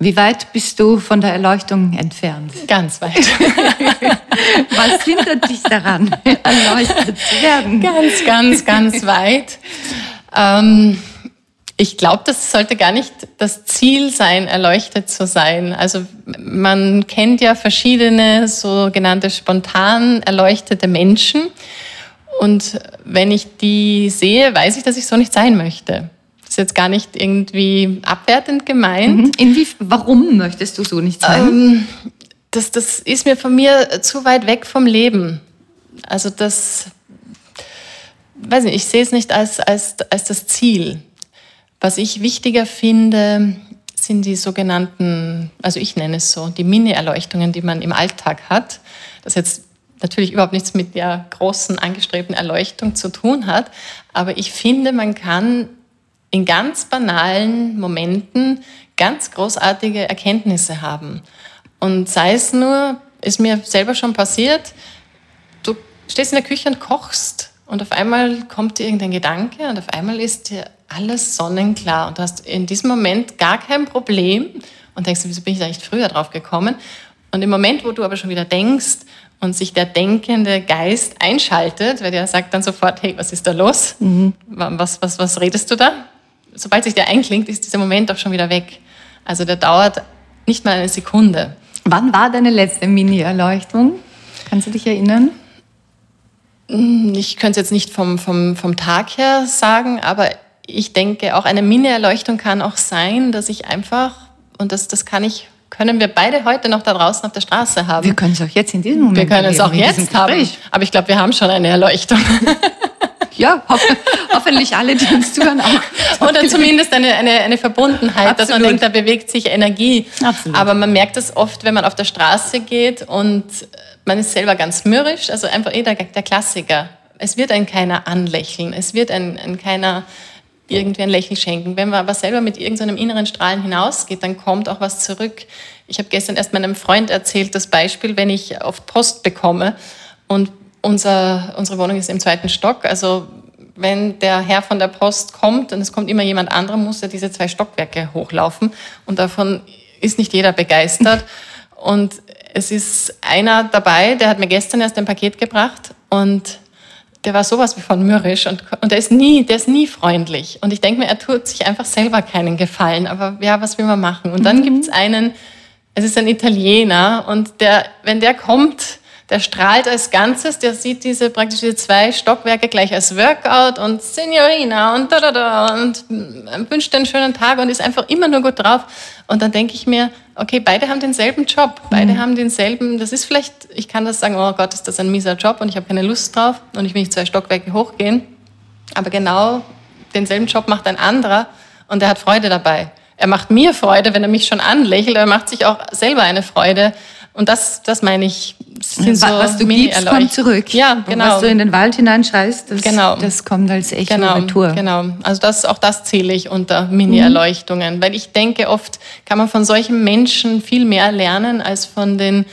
Wie weit bist du von der Erleuchtung entfernt? Ganz weit. (laughs) Was hindert dich daran, (laughs) erleuchtet zu werden? Ganz, ganz, ganz weit. Ähm, ich glaube, das sollte gar nicht das Ziel sein, erleuchtet zu sein. Also man kennt ja verschiedene sogenannte spontan erleuchtete Menschen. Und wenn ich die sehe, weiß ich, dass ich so nicht sein möchte ist jetzt gar nicht irgendwie abwertend gemeint. Mhm. Inwie warum möchtest du so nicht sein? Ähm, das, das ist mir von mir zu weit weg vom Leben. Also das, weiß nicht, ich sehe es nicht als, als, als das Ziel. Was ich wichtiger finde, sind die sogenannten, also ich nenne es so, die Mini-Erleuchtungen, die man im Alltag hat. Das jetzt natürlich überhaupt nichts mit der großen angestrebten Erleuchtung zu tun hat. Aber ich finde, man kann in ganz banalen Momenten ganz großartige Erkenntnisse haben. Und sei es nur, ist mir selber schon passiert, du stehst in der Küche und kochst und auf einmal kommt dir irgendein Gedanke und auf einmal ist dir alles sonnenklar und du hast in diesem Moment gar kein Problem und denkst, wieso bin ich da nicht früher drauf gekommen? Und im Moment, wo du aber schon wieder denkst und sich der denkende Geist einschaltet, weil der sagt dann sofort, hey, was ist da los? Mhm. Was, was, was redest du da? Sobald sich der einklingt, ist dieser Moment auch schon wieder weg. Also der dauert nicht mal eine Sekunde. Wann war deine letzte Mini-Erleuchtung? Kannst du dich erinnern? Hm, ich könnte es jetzt nicht vom, vom, vom Tag her sagen, aber ich denke, auch eine Mini-Erleuchtung kann auch sein, dass ich einfach, und das, das kann ich, können wir beide heute noch da draußen auf der Straße haben. Wir können es auch jetzt in diesem Moment Wir können es auch jetzt haben. Aber ich glaube, wir haben schon eine Erleuchtung. (laughs) ja, ho (laughs) hoffentlich alle, die uns zuhören, auch. (laughs) Oder zumindest eine, eine, eine Verbundenheit, Absolut. dass man denkt, da bewegt sich Energie. Absolut. Aber man merkt das oft, wenn man auf der Straße geht und man ist selber ganz mürrisch, also einfach eh der, der Klassiker. Es wird ein keiner anlächeln, es wird ein, ein keiner irgendwie ein Lächeln schenken. Wenn man aber selber mit irgendeinem inneren Strahlen hinausgeht, dann kommt auch was zurück. Ich habe gestern erst meinem Freund erzählt, das Beispiel, wenn ich oft Post bekomme und unser, unsere Wohnung ist im zweiten Stock, also wenn der Herr von der Post kommt und es kommt immer jemand anderer, muss er diese zwei Stockwerke hochlaufen und davon ist nicht jeder begeistert. (laughs) Und es ist einer dabei, der hat mir gestern erst ein Paket gebracht und der war sowas wie von mürrisch und, und der ist nie, der ist nie freundlich. Und ich denke mir, er tut sich einfach selber keinen Gefallen. Aber ja, was will man machen? Und dann mhm. gibt es einen, es ist ein Italiener und der, wenn der kommt, der strahlt als Ganzes, der sieht diese praktisch diese zwei Stockwerke gleich als Workout und Signorina und da da da und wünscht einen schönen Tag und ist einfach immer nur gut drauf. Und dann denke ich mir, okay, beide haben denselben Job, beide mhm. haben denselben, das ist vielleicht, ich kann das sagen, oh Gott, ist das ein mieser Job und ich habe keine Lust drauf und ich will nicht zwei Stockwerke hochgehen. Aber genau denselben Job macht ein anderer und der hat Freude dabei. Er macht mir Freude, wenn er mich schon anlächelt, er macht sich auch selber eine Freude. Und das, das meine ich. Sind so was du gibst, kommt zurück. Ja, genau. Und was du in den Wald hineinschreist, das, genau. das kommt als Echo genau, Retour. Genau, also das, auch das zähle ich unter Mini-Erleuchtungen. Mhm. Weil ich denke, oft kann man von solchen Menschen viel mehr lernen als von den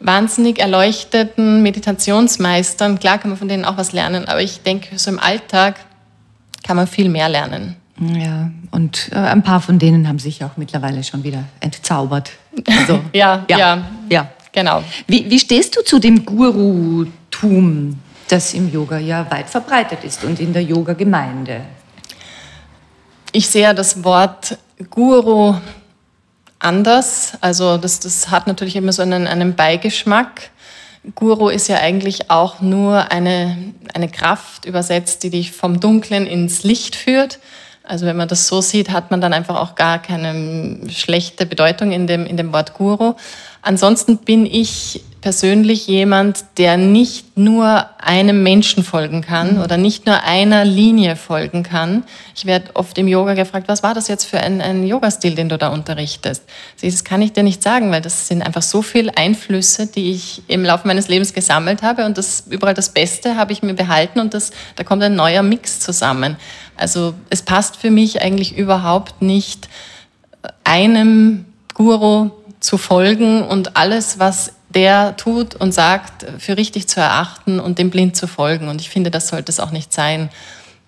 wahnsinnig erleuchteten Meditationsmeistern. Klar kann man von denen auch was lernen, aber ich denke, so im Alltag kann man viel mehr lernen. Ja, und äh, ein paar von denen haben sich auch mittlerweile schon wieder entzaubert. Also, (laughs) ja, ja, ja, ja, genau. Wie, wie stehst du zu dem Guru-Tum, das im Yoga ja weit verbreitet ist und in der Yoga-Gemeinde? Ich sehe das Wort Guru anders. Also das, das hat natürlich immer so einen, einen Beigeschmack. Guru ist ja eigentlich auch nur eine, eine Kraft übersetzt, die dich vom Dunklen ins Licht führt. Also wenn man das so sieht, hat man dann einfach auch gar keine schlechte Bedeutung in dem, in dem Wort Guru. Ansonsten bin ich persönlich jemand, der nicht nur einem Menschen folgen kann mhm. oder nicht nur einer Linie folgen kann. Ich werde oft im Yoga gefragt, was war das jetzt für ein, ein Yoga-Stil, den du da unterrichtest? Das kann ich dir nicht sagen, weil das sind einfach so viele Einflüsse, die ich im Laufe meines Lebens gesammelt habe und das überall das Beste habe ich mir behalten und das, da kommt ein neuer Mix zusammen. Also es passt für mich eigentlich überhaupt nicht einem Guru zu folgen und alles, was der tut und sagt, für richtig zu erachten und dem blind zu folgen. Und ich finde, das sollte es auch nicht sein.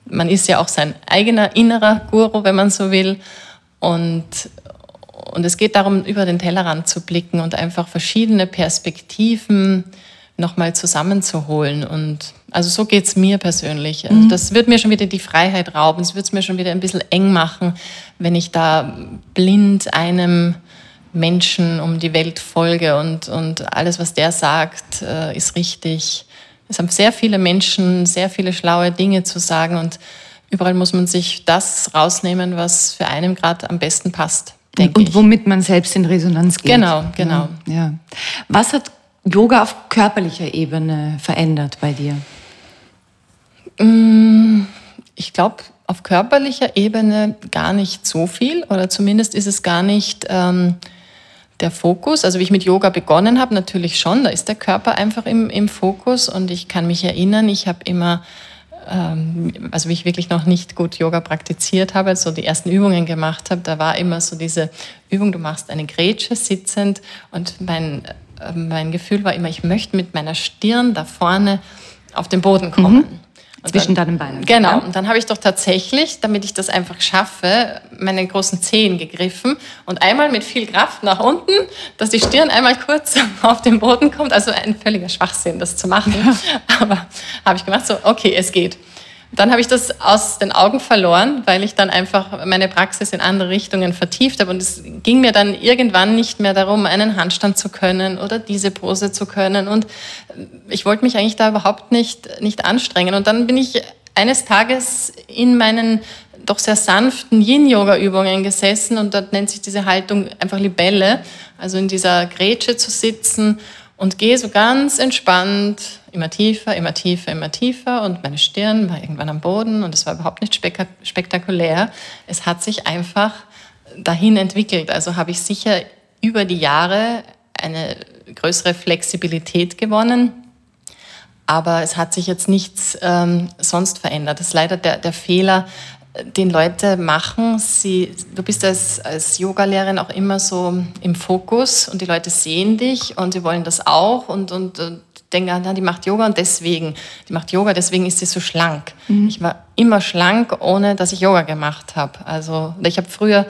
Man ist ja auch sein eigener innerer Guru, wenn man so will. Und, und es geht darum, über den Tellerrand zu blicken und einfach verschiedene Perspektiven nochmal zusammenzuholen. Und also so geht es mir persönlich. Mhm. Das wird mir schon wieder die Freiheit rauben. Es wird es mir schon wieder ein bisschen eng machen, wenn ich da blind einem Menschen um die Welt folge und, und alles, was der sagt, äh, ist richtig. Es haben sehr viele Menschen sehr viele schlaue Dinge zu sagen und überall muss man sich das rausnehmen, was für einen gerade am besten passt. Denke und, und womit man selbst in Resonanz geht. Genau, genau. Ja. Was hat Yoga auf körperlicher Ebene verändert bei dir? Mm, ich glaube, auf körperlicher Ebene gar nicht so viel oder zumindest ist es gar nicht ähm, der Fokus. Also wie ich mit Yoga begonnen habe, natürlich schon, da ist der Körper einfach im, im Fokus und ich kann mich erinnern, ich habe immer, ähm, also wie ich wirklich noch nicht gut Yoga praktiziert habe, so die ersten Übungen gemacht habe, da war immer so diese Übung, du machst eine Grätsche sitzend und mein, äh, mein Gefühl war immer, ich möchte mit meiner Stirn da vorne auf den Boden kommen. Mhm. Zwischen deinen Beinen. Genau. Ja? Und dann habe ich doch tatsächlich, damit ich das einfach schaffe, meine großen Zehen gegriffen und einmal mit viel Kraft nach unten, dass die Stirn einmal kurz (laughs) auf den Boden kommt. Also ein völliger Schwachsinn, das zu machen. Ja. Aber habe ich gemacht, so, okay, es geht. Dann habe ich das aus den Augen verloren, weil ich dann einfach meine Praxis in andere Richtungen vertieft habe. Und es ging mir dann irgendwann nicht mehr darum, einen Handstand zu können oder diese Pose zu können. Und ich wollte mich eigentlich da überhaupt nicht, nicht anstrengen. Und dann bin ich eines Tages in meinen doch sehr sanften Yin-Yoga-Übungen gesessen und dort nennt sich diese Haltung einfach Libelle, also in dieser Grätsche zu sitzen und gehe so ganz entspannt immer tiefer, immer tiefer, immer tiefer und meine Stirn war irgendwann am Boden und es war überhaupt nicht spektakulär. Es hat sich einfach dahin entwickelt. Also habe ich sicher über die Jahre eine größere Flexibilität gewonnen. Aber es hat sich jetzt nichts ähm, sonst verändert. Das ist leider der, der Fehler, den Leute machen. Sie, du bist als, als Yogalehrerin auch immer so im Fokus und die Leute sehen dich und sie wollen das auch und, und, und denken, na, die macht Yoga und deswegen, die macht Yoga, deswegen ist sie so schlank. Mhm. Ich war immer schlank, ohne dass ich Yoga gemacht habe. Also ich habe früher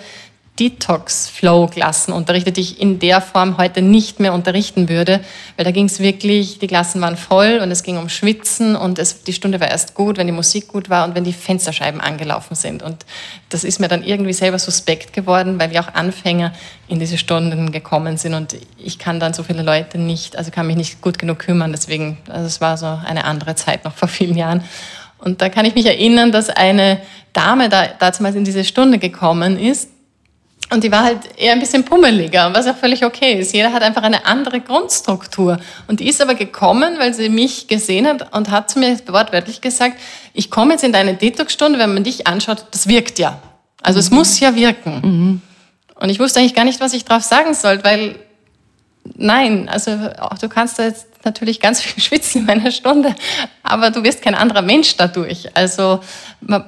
Detox-Flow-Klassen unterrichtet, die ich in der Form heute nicht mehr unterrichten würde, weil da ging es wirklich, die Klassen waren voll und es ging um Schwitzen und es, die Stunde war erst gut, wenn die Musik gut war und wenn die Fensterscheiben angelaufen sind. Und das ist mir dann irgendwie selber suspekt geworden, weil ja auch Anfänger in diese Stunden gekommen sind und ich kann dann so viele Leute nicht, also kann mich nicht gut genug kümmern. Deswegen, also es war so eine andere Zeit noch vor vielen Jahren. Und da kann ich mich erinnern, dass eine Dame da damals in diese Stunde gekommen ist und die war halt eher ein bisschen pummeliger, was auch völlig okay ist. Jeder hat einfach eine andere Grundstruktur. Und die ist aber gekommen, weil sie mich gesehen hat und hat zu mir wortwörtlich gesagt, ich komme jetzt in deine Detox-Stunde, wenn man dich anschaut, das wirkt ja. Also mhm. es muss ja wirken. Mhm. Und ich wusste eigentlich gar nicht, was ich drauf sagen soll, weil nein, also auch du kannst da jetzt natürlich ganz viel (laughs) schwitzen in einer Stunde, aber du wirst kein anderer Mensch dadurch. Also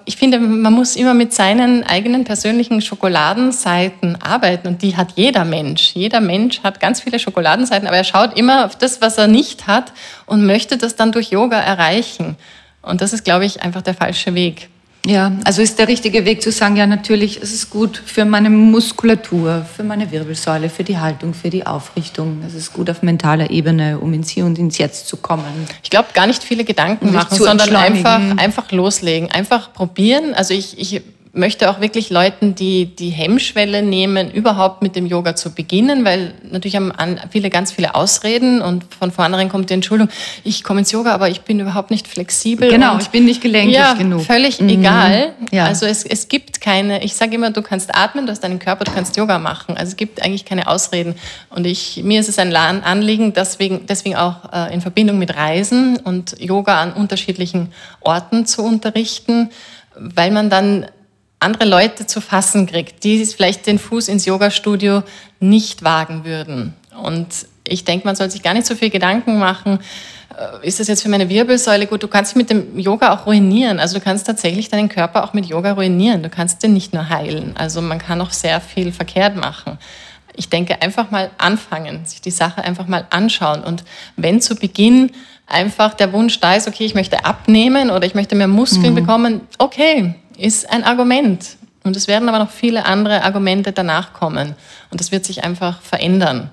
ich finde, man muss immer mit seinen eigenen persönlichen Schokoladenseiten arbeiten und die hat jeder Mensch. Jeder Mensch hat ganz viele Schokoladenseiten, aber er schaut immer auf das, was er nicht hat und möchte das dann durch Yoga erreichen. Und das ist, glaube ich, einfach der falsche Weg. Ja, also ist der richtige Weg zu sagen, ja natürlich, es ist gut für meine Muskulatur, für meine Wirbelsäule, für die Haltung, für die Aufrichtung. Es ist gut auf mentaler Ebene, um ins Hier und ins Jetzt zu kommen. Ich glaube, gar nicht viele Gedanken machen, sondern einfach, einfach loslegen, einfach probieren. Also ich, ich möchte auch wirklich Leuten die, die Hemmschwelle nehmen, überhaupt mit dem Yoga zu beginnen, weil natürlich haben viele ganz viele Ausreden und von vornherein kommt die Entschuldigung, ich komme ins Yoga, aber ich bin überhaupt nicht flexibel. Genau, ich bin nicht gelenkig ja, genug. völlig mhm. egal. Ja. Also es, es gibt keine, ich sage immer, du kannst atmen, du hast deinen Körper, du kannst Yoga machen. Also es gibt eigentlich keine Ausreden. Und ich, mir ist es ein Anliegen, deswegen, deswegen auch äh, in Verbindung mit Reisen und Yoga an unterschiedlichen Orten zu unterrichten, weil man dann andere Leute zu fassen kriegt, die vielleicht den Fuß ins Yoga-Studio nicht wagen würden. Und ich denke, man soll sich gar nicht so viel Gedanken machen, äh, ist das jetzt für meine Wirbelsäule gut? Du kannst dich mit dem Yoga auch ruinieren. Also du kannst tatsächlich deinen Körper auch mit Yoga ruinieren. Du kannst den nicht nur heilen. Also man kann auch sehr viel verkehrt machen. Ich denke, einfach mal anfangen, sich die Sache einfach mal anschauen. Und wenn zu Beginn einfach der Wunsch da ist, okay, ich möchte abnehmen oder ich möchte mehr Muskeln mhm. bekommen, okay, ist ein Argument. Und es werden aber noch viele andere Argumente danach kommen. Und das wird sich einfach verändern.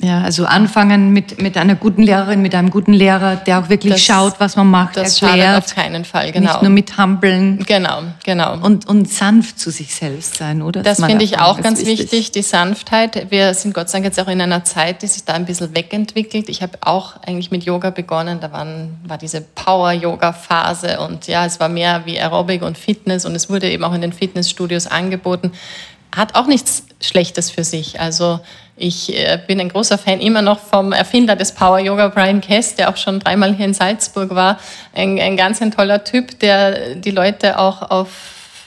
Ja, also anfangen mit, mit einer guten Lehrerin, mit einem guten Lehrer, der auch wirklich das, schaut, was man macht, das erklärt. auf keinen Fall, genau. Nicht nur mit Hampeln. Genau, genau. Und, und sanft zu sich selbst sein, oder? Das, das finde ich auch ganz wichtig. wichtig, die Sanftheit. Wir sind Gott sei Dank jetzt auch in einer Zeit, die sich da ein bisschen wegentwickelt. Ich habe auch eigentlich mit Yoga begonnen. Da waren, war diese Power-Yoga-Phase und ja, es war mehr wie Aerobic und Fitness und es wurde eben auch in den Fitnessstudios angeboten. Hat auch nichts Schlechtes für sich. Also ich äh, bin ein großer Fan immer noch vom Erfinder des Power Yoga, Brian Kess, der auch schon dreimal hier in Salzburg war. Ein, ein ganz ein toller Typ, der die Leute auch auf,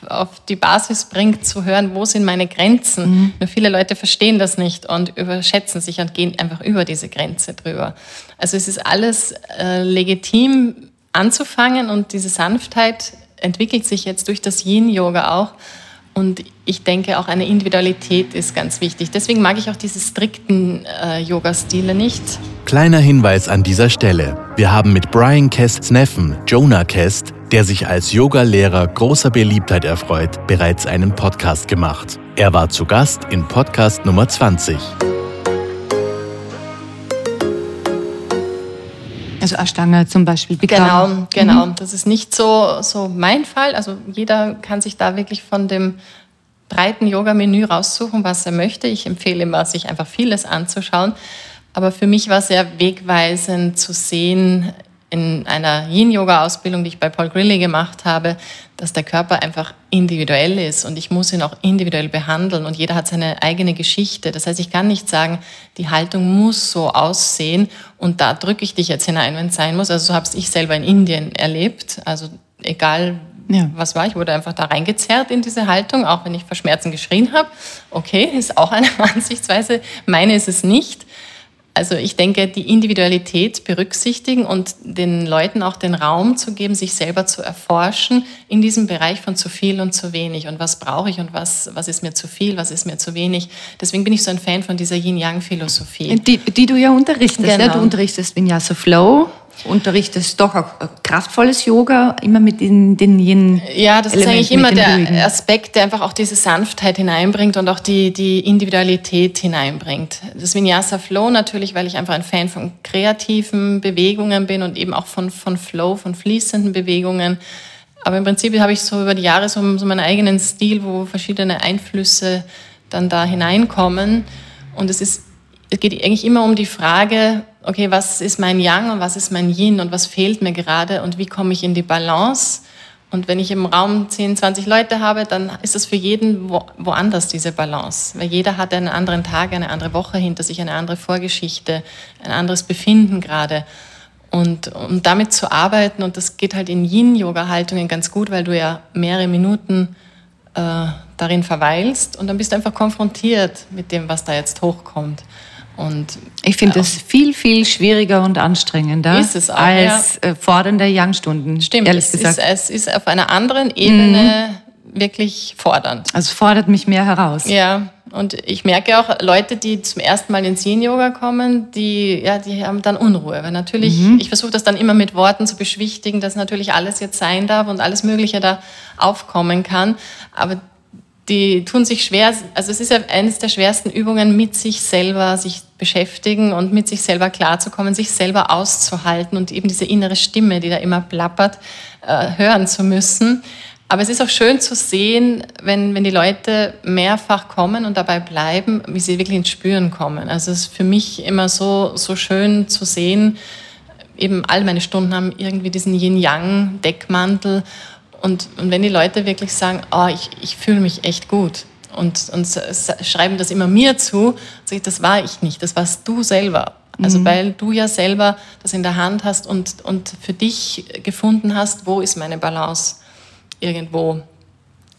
auf die Basis bringt, zu hören, wo sind meine Grenzen. Mhm. Nur viele Leute verstehen das nicht und überschätzen sich und gehen einfach über diese Grenze drüber. Also es ist alles äh, legitim anzufangen und diese Sanftheit entwickelt sich jetzt durch das Yin-Yoga auch. Und ich denke, auch eine Individualität ist ganz wichtig. Deswegen mag ich auch diese strikten äh, Yoga-Stile nicht. Kleiner Hinweis an dieser Stelle. Wir haben mit Brian Kests Neffen, Jonah Kest, der sich als Yoga-Lehrer großer Beliebtheit erfreut, bereits einen Podcast gemacht. Er war zu Gast in Podcast Nummer 20. Also Ashtanga zum Beispiel. Bikram. Genau, genau. Mhm. Das ist nicht so, so mein Fall. Also jeder kann sich da wirklich von dem breiten Yoga-Menü raussuchen, was er möchte. Ich empfehle immer, sich einfach vieles anzuschauen. Aber für mich war sehr wegweisend zu sehen, in einer Yin-Yoga-Ausbildung, die ich bei Paul Grilly gemacht habe, dass der Körper einfach individuell ist und ich muss ihn auch individuell behandeln und jeder hat seine eigene Geschichte. Das heißt, ich kann nicht sagen, die Haltung muss so aussehen und da drücke ich dich jetzt hinein, wenn es sein muss. Also so habe ich selber in Indien erlebt. Also egal ja. was war, ich wurde einfach da reingezerrt in diese Haltung, auch wenn ich vor Schmerzen geschrien habe. Okay, ist auch eine (laughs) Ansichtsweise. Meine ist es nicht. Also ich denke, die Individualität berücksichtigen und den Leuten auch den Raum zu geben, sich selber zu erforschen in diesem Bereich von zu viel und zu wenig. Und was brauche ich und was, was ist mir zu viel, was ist mir zu wenig. Deswegen bin ich so ein Fan von dieser Yin-Yang-Philosophie. Die, die du ja unterrichtest. Genau. Ja, du unterrichtest Vinyasa Flow unterrichtest doch auch kraftvolles Yoga, immer mit den, den jenen Ja, das Elementen, ist eigentlich immer der Ruhigen. Aspekt, der einfach auch diese Sanftheit hineinbringt und auch die, die Individualität hineinbringt. Das Vinyasa Flow natürlich, weil ich einfach ein Fan von kreativen Bewegungen bin und eben auch von, von Flow, von fließenden Bewegungen. Aber im Prinzip habe ich so über die Jahre so, so meinen eigenen Stil, wo verschiedene Einflüsse dann da hineinkommen. Und es ist es geht eigentlich immer um die Frage, okay, was ist mein Yang und was ist mein Yin und was fehlt mir gerade und wie komme ich in die Balance? Und wenn ich im Raum 10, 20 Leute habe, dann ist das für jeden wo, woanders diese Balance. Weil jeder hat einen anderen Tag, eine andere Woche hinter sich, eine andere Vorgeschichte, ein anderes Befinden gerade. Und um damit zu arbeiten, und das geht halt in Yin-Yoga-Haltungen ganz gut, weil du ja mehrere Minuten äh, darin verweilst und dann bist du einfach konfrontiert mit dem, was da jetzt hochkommt. Und ich finde es viel, viel schwieriger und anstrengender auch, als ja. Äh, fordernde Young-Stunden. Stimmt, ehrlich es, gesagt. Ist, es ist auf einer anderen Ebene mhm. wirklich fordernd. Also fordert mich mehr heraus. Ja, und ich merke auch, Leute, die zum ersten Mal ins Yin-Yoga kommen, die, ja, die haben dann Unruhe. Weil natürlich, mhm. ich versuche das dann immer mit Worten zu beschwichtigen, dass natürlich alles jetzt sein darf und alles Mögliche da aufkommen kann. Aber die tun sich schwer, also es ist ja eines der schwersten Übungen, mit sich selber sich beschäftigen und mit sich selber klarzukommen, sich selber auszuhalten und eben diese innere Stimme, die da immer plappert, äh, hören zu müssen. Aber es ist auch schön zu sehen, wenn, wenn die Leute mehrfach kommen und dabei bleiben, wie sie wirklich ins Spüren kommen. Also es ist für mich immer so, so schön zu sehen, eben all meine Stunden haben irgendwie diesen Yin-Yang-Deckmantel und, und wenn die Leute wirklich sagen, oh, ich, ich fühle mich echt gut und, und schreiben das immer mir zu, sage ich, das war ich nicht, das warst du selber. Also mhm. weil du ja selber das in der Hand hast und, und für dich gefunden hast, wo ist meine Balance irgendwo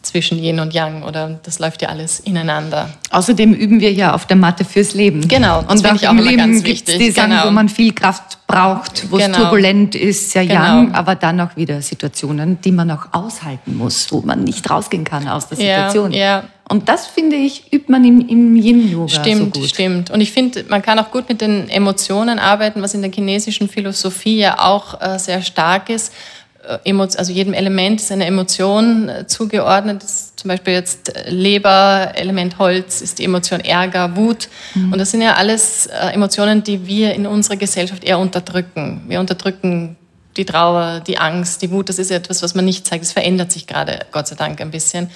zwischen Yin und Yang oder das läuft ja alles ineinander. Außerdem üben wir ja auf der Matte fürs Leben. Genau, das und ich auch im Leben gibt es die Sachen, genau. wo man viel Kraft braucht, wo es genau. turbulent ist, ja genau. Yang, aber dann auch wieder Situationen, die man auch aushalten muss, wo man nicht rausgehen kann aus der Situation. Ja, ja. Und das, finde ich, übt man im, im Yin-Yoga Stimmt, so gut. stimmt. Und ich finde, man kann auch gut mit den Emotionen arbeiten, was in der chinesischen Philosophie ja auch äh, sehr stark ist also jedem Element ist eine Emotion äh, zugeordnet. Zum Beispiel jetzt äh, Leber, Element Holz ist die Emotion Ärger, Wut. Mhm. Und das sind ja alles Emotionen, die wir in unserer Gesellschaft eher unterdrücken. Wir unterdrücken die Trauer, die Angst, die Wut. Das ist etwas, was man nicht zeigt. Das verändert sich gerade, Gott sei Dank, ein bisschen.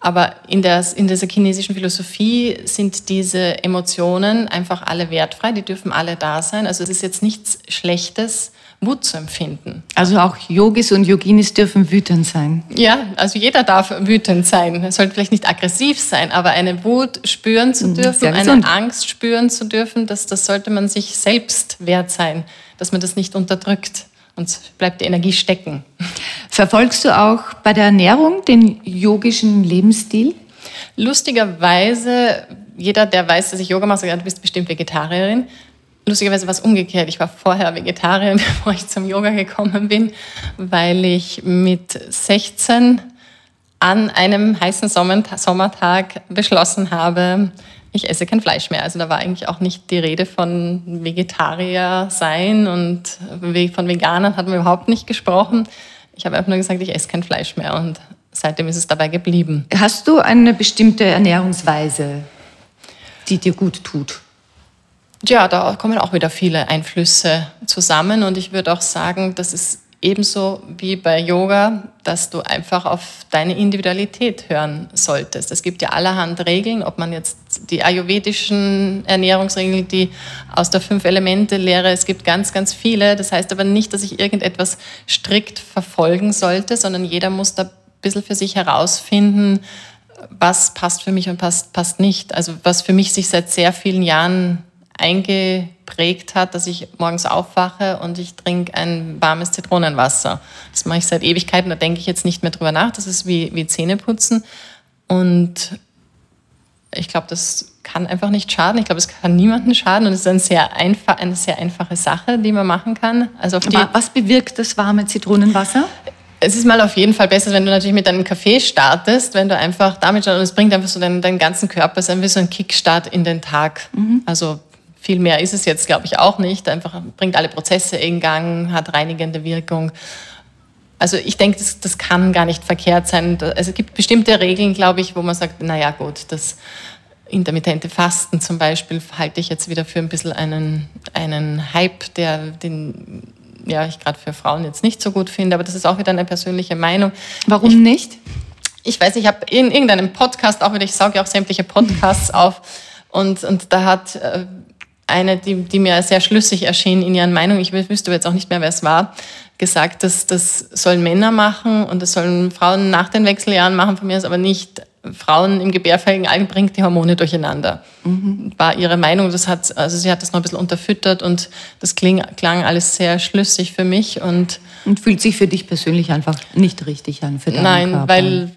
Aber in, der, in dieser chinesischen Philosophie sind diese Emotionen einfach alle wertfrei. Die dürfen alle da sein. Also es ist jetzt nichts Schlechtes Wut zu empfinden. Also auch Yogis und Yoginis dürfen wütend sein. Ja, also jeder darf wütend sein. Er sollte vielleicht nicht aggressiv sein, aber eine Wut spüren zu mhm, dürfen, eine Angst spüren zu dürfen, das, das sollte man sich selbst wert sein, dass man das nicht unterdrückt und bleibt die Energie stecken. Verfolgst du auch bei der Ernährung den yogischen Lebensstil? Lustigerweise, jeder, der weiß, dass ich Yoga mache, sagt, du bist bestimmt Vegetarierin lustigerweise was umgekehrt. Ich war vorher Vegetarierin, (laughs) bevor ich zum Yoga gekommen bin, weil ich mit 16 an einem heißen Sommertag beschlossen habe, ich esse kein Fleisch mehr. Also da war eigentlich auch nicht die Rede von Vegetarier sein und von Veganern hatten wir überhaupt nicht gesprochen. Ich habe einfach nur gesagt, ich esse kein Fleisch mehr und seitdem ist es dabei geblieben. Hast du eine bestimmte Ernährungsweise, die dir gut tut? Ja, da kommen auch wieder viele Einflüsse zusammen und ich würde auch sagen, das ist ebenso wie bei Yoga, dass du einfach auf deine Individualität hören solltest. Es gibt ja allerhand Regeln, ob man jetzt die ayurvedischen Ernährungsregeln, die aus der Fünf-Elemente-Lehre. Es gibt ganz, ganz viele. Das heißt aber nicht, dass ich irgendetwas strikt verfolgen sollte, sondern jeder muss da ein bisschen für sich herausfinden, was passt für mich und passt, passt nicht. Also was für mich sich seit sehr vielen Jahren eingeprägt hat, dass ich morgens aufwache und ich trinke ein warmes Zitronenwasser. Das mache ich seit Ewigkeiten, da denke ich jetzt nicht mehr drüber nach. Das ist wie, wie Zähneputzen. Und ich glaube, das kann einfach nicht schaden. Ich glaube, es kann niemandem schaden und es ist ein sehr einfach, eine sehr einfache Sache, die man machen kann. Also was bewirkt das warme Zitronenwasser? Es ist mal auf jeden Fall besser, wenn du natürlich mit deinem Kaffee startest, wenn du einfach damit schon, und es bringt einfach so deinen, deinen ganzen Körper, es ist ein wie so ein Kickstart in den Tag. Mhm. Also viel mehr ist es jetzt, glaube ich, auch nicht. Einfach bringt alle Prozesse in Gang, hat reinigende Wirkung. Also ich denke, das, das kann gar nicht verkehrt sein. Also es gibt bestimmte Regeln, glaube ich, wo man sagt, naja gut, das intermittente Fasten zum Beispiel halte ich jetzt wieder für ein bisschen einen, einen Hype, der den ja, ich gerade für Frauen jetzt nicht so gut finde, aber das ist auch wieder eine persönliche Meinung. Warum ich, nicht? Ich weiß, ich habe in irgendeinem Podcast auch wieder, ich sauge ja auch sämtliche Podcasts auf und, und da hat äh, eine, die, die mir sehr schlüssig erschien in ihren Meinungen, ich wüsste jetzt auch nicht mehr, wer es war, gesagt, dass das sollen Männer machen und das sollen Frauen nach den Wechseljahren machen, von mir ist aber nicht Frauen im gebärfähigen Alter bringt die Hormone durcheinander. Mhm. War ihre Meinung. Das hat, also sie hat das noch ein bisschen unterfüttert und das kling, klang alles sehr schlüssig für mich und und fühlt sich für dich persönlich einfach nicht richtig an für deinen Nein, Körper. weil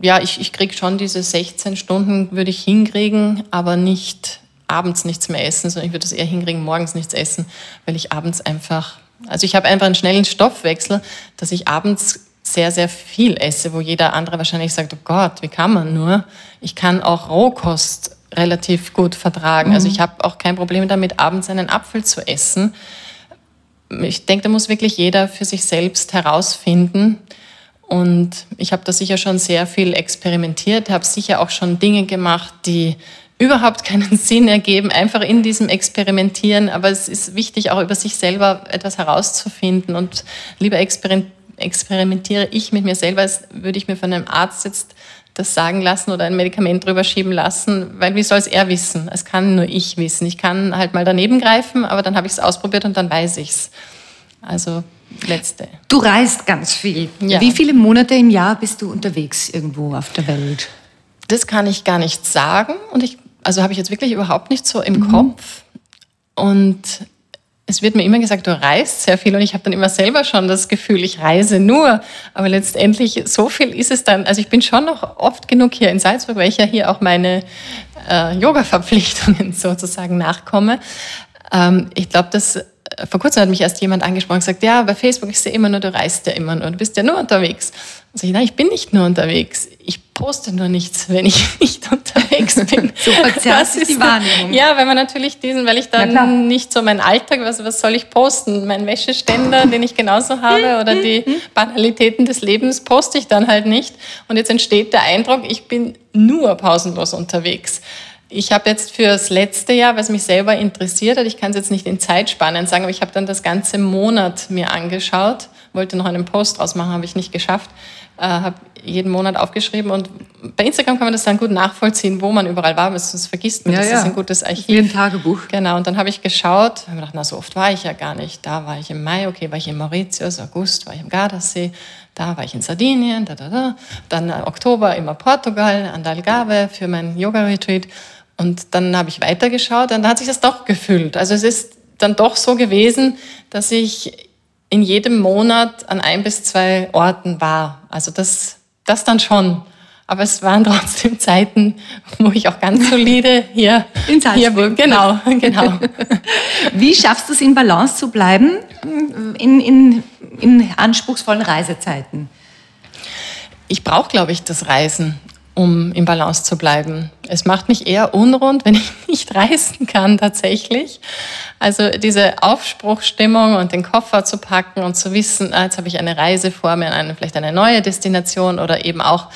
ja, ich, ich kriege schon diese 16 Stunden würde ich hinkriegen, aber nicht abends nichts mehr essen, sondern ich würde es eher hinkriegen, morgens nichts essen, weil ich abends einfach, also ich habe einfach einen schnellen Stoffwechsel, dass ich abends sehr, sehr viel esse, wo jeder andere wahrscheinlich sagt, oh Gott, wie kann man nur? Ich kann auch Rohkost relativ gut vertragen. Also mhm. Also ich habe auch kein Problem damit, abends einen Apfel zu essen. Ich denke, da muss wirklich jeder für sich selbst herausfinden. Und ich habe da sicher schon sehr viel experimentiert, habe sicher auch schon Dinge gemacht, die überhaupt keinen (laughs) Sinn ergeben, einfach in diesem Experimentieren. Aber es ist wichtig, auch über sich selber etwas herauszufinden und lieber experimentiere ich mit mir selber, als würde ich mir von einem Arzt jetzt das sagen lassen oder ein Medikament drüber schieben lassen, weil wie soll es er wissen? Es kann nur ich wissen. Ich kann halt mal daneben greifen, aber dann habe ich es ausprobiert und dann weiß ich es. Also letzte. Du reist ganz viel. Ja. Wie viele Monate im Jahr bist du unterwegs irgendwo auf der Welt? Das kann ich gar nicht sagen und ich also habe ich jetzt wirklich überhaupt nicht so im mhm. Kopf. Und es wird mir immer gesagt, du reist sehr viel und ich habe dann immer selber schon das Gefühl, ich reise nur. Aber letztendlich, so viel ist es dann. Also ich bin schon noch oft genug hier in Salzburg, weil ich ja hier auch meine äh, Yoga-Verpflichtungen (laughs) sozusagen nachkomme. Ähm, ich glaube, dass äh, vor kurzem hat mich erst jemand angesprochen und gesagt, ja, bei Facebook, ich sehe immer nur, du reist ja immer nur, du bist ja nur unterwegs. Und ich, nein, ich bin nicht nur unterwegs. Ich poste nur nichts, wenn ich (laughs) nicht unterwegs (laughs) bin. so verzerrt ist die Wahrnehmung. Ja, weil man natürlich diesen, weil ich dann nicht so meinen Alltag, was, was soll ich posten? Mein Wäscheständer, den ich genauso habe oder die Banalitäten des Lebens poste ich dann halt nicht. Und jetzt entsteht der Eindruck, ich bin nur pausenlos unterwegs. Ich habe jetzt fürs letzte Jahr, was mich selber interessiert hat, ich kann es jetzt nicht in Zeitspannen sagen, aber ich habe dann das ganze Monat mir angeschaut, wollte noch einen Post draus machen, habe ich nicht geschafft äh, habe jeden Monat aufgeschrieben und bei Instagram kann man das dann gut nachvollziehen, wo man überall war, weil sonst vergisst man, ja, das ja. ist ein gutes Archiv. Wie ein Tagebuch. Genau, und dann habe ich geschaut, habe gedacht, na so oft war ich ja gar nicht. Da war ich im Mai, okay, war ich in Mauritius, August war ich im Gardasee, da war ich in Sardinien, da, da, da. Dann Oktober immer Portugal, an der Algarve für mein Yoga-Retreat. Und dann habe ich weitergeschaut und dann hat sich das doch gefüllt. Also es ist dann doch so gewesen, dass ich in jedem Monat an ein bis zwei Orten war. Also das, das dann schon. Aber es waren (laughs) trotzdem Zeiten, wo ich auch ganz solide hier, in Salzburg. Hier, genau, (laughs) genau. Wie schaffst du es in Balance zu bleiben in, in, in anspruchsvollen Reisezeiten? Ich brauche, glaube ich, das Reisen um im Balance zu bleiben. Es macht mich eher unrund, (laughs) wenn ich nicht reisen kann tatsächlich. Also diese Aufspruchstimmung und den Koffer zu packen und zu wissen, ah, jetzt habe ich eine Reise vor mir, eine, vielleicht eine neue Destination oder eben auch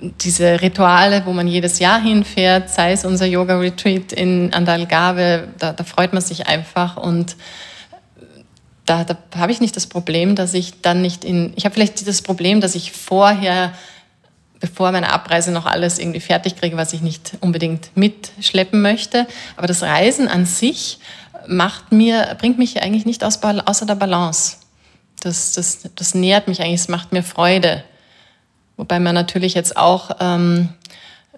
diese Rituale, wo man jedes Jahr hinfährt, sei es unser Yoga-Retreat in Andalgarve, da, da freut man sich einfach und da, da habe ich nicht das Problem, dass ich dann nicht in, ich habe vielleicht das Problem, dass ich vorher bevor meine Abreise noch alles irgendwie fertig kriege, was ich nicht unbedingt mitschleppen möchte. Aber das Reisen an sich macht mir, bringt mich eigentlich nicht aus, außer der Balance. Das, das, das nährt mich eigentlich, es macht mir Freude. Wobei man natürlich jetzt auch ähm,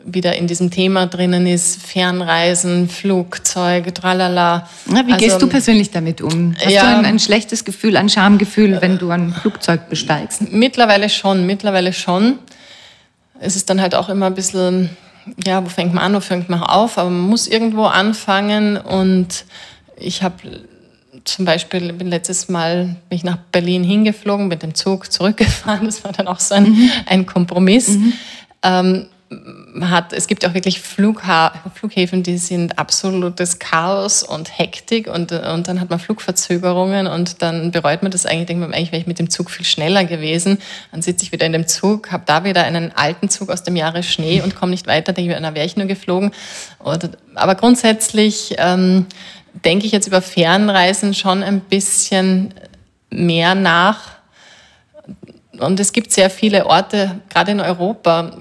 wieder in diesem Thema drinnen ist, Fernreisen, Flugzeug, tralala. Na, wie also, gehst du persönlich damit um? Hast ja, du ein, ein, schlechtes Gefühl, ein Schamgefühl, wenn du ein Flugzeug besteigst? Mittlerweile schon, mittlerweile schon. Es ist dann halt auch immer ein bisschen, ja, wo fängt man an, wo fängt man auf, aber man muss irgendwo anfangen und ich habe zum Beispiel bin letztes Mal bin ich nach Berlin hingeflogen, mit dem Zug zurückgefahren. Das war dann auch so ein, mhm. ein Kompromiss. Mhm. Ähm, hat, es gibt auch wirklich Flugha Flughäfen, die sind absolutes Chaos und Hektik und, und dann hat man Flugverzögerungen und dann bereut man das eigentlich, denkt man, eigentlich wäre ich mit dem Zug viel schneller gewesen. Dann sitze ich wieder in dem Zug, habe da wieder einen alten Zug aus dem Jahre Schnee und komme nicht weiter, denke ich, na, wäre ich nur geflogen. Oder, aber grundsätzlich ähm, denke ich jetzt über Fernreisen schon ein bisschen mehr nach. Und es gibt sehr viele Orte, gerade in Europa,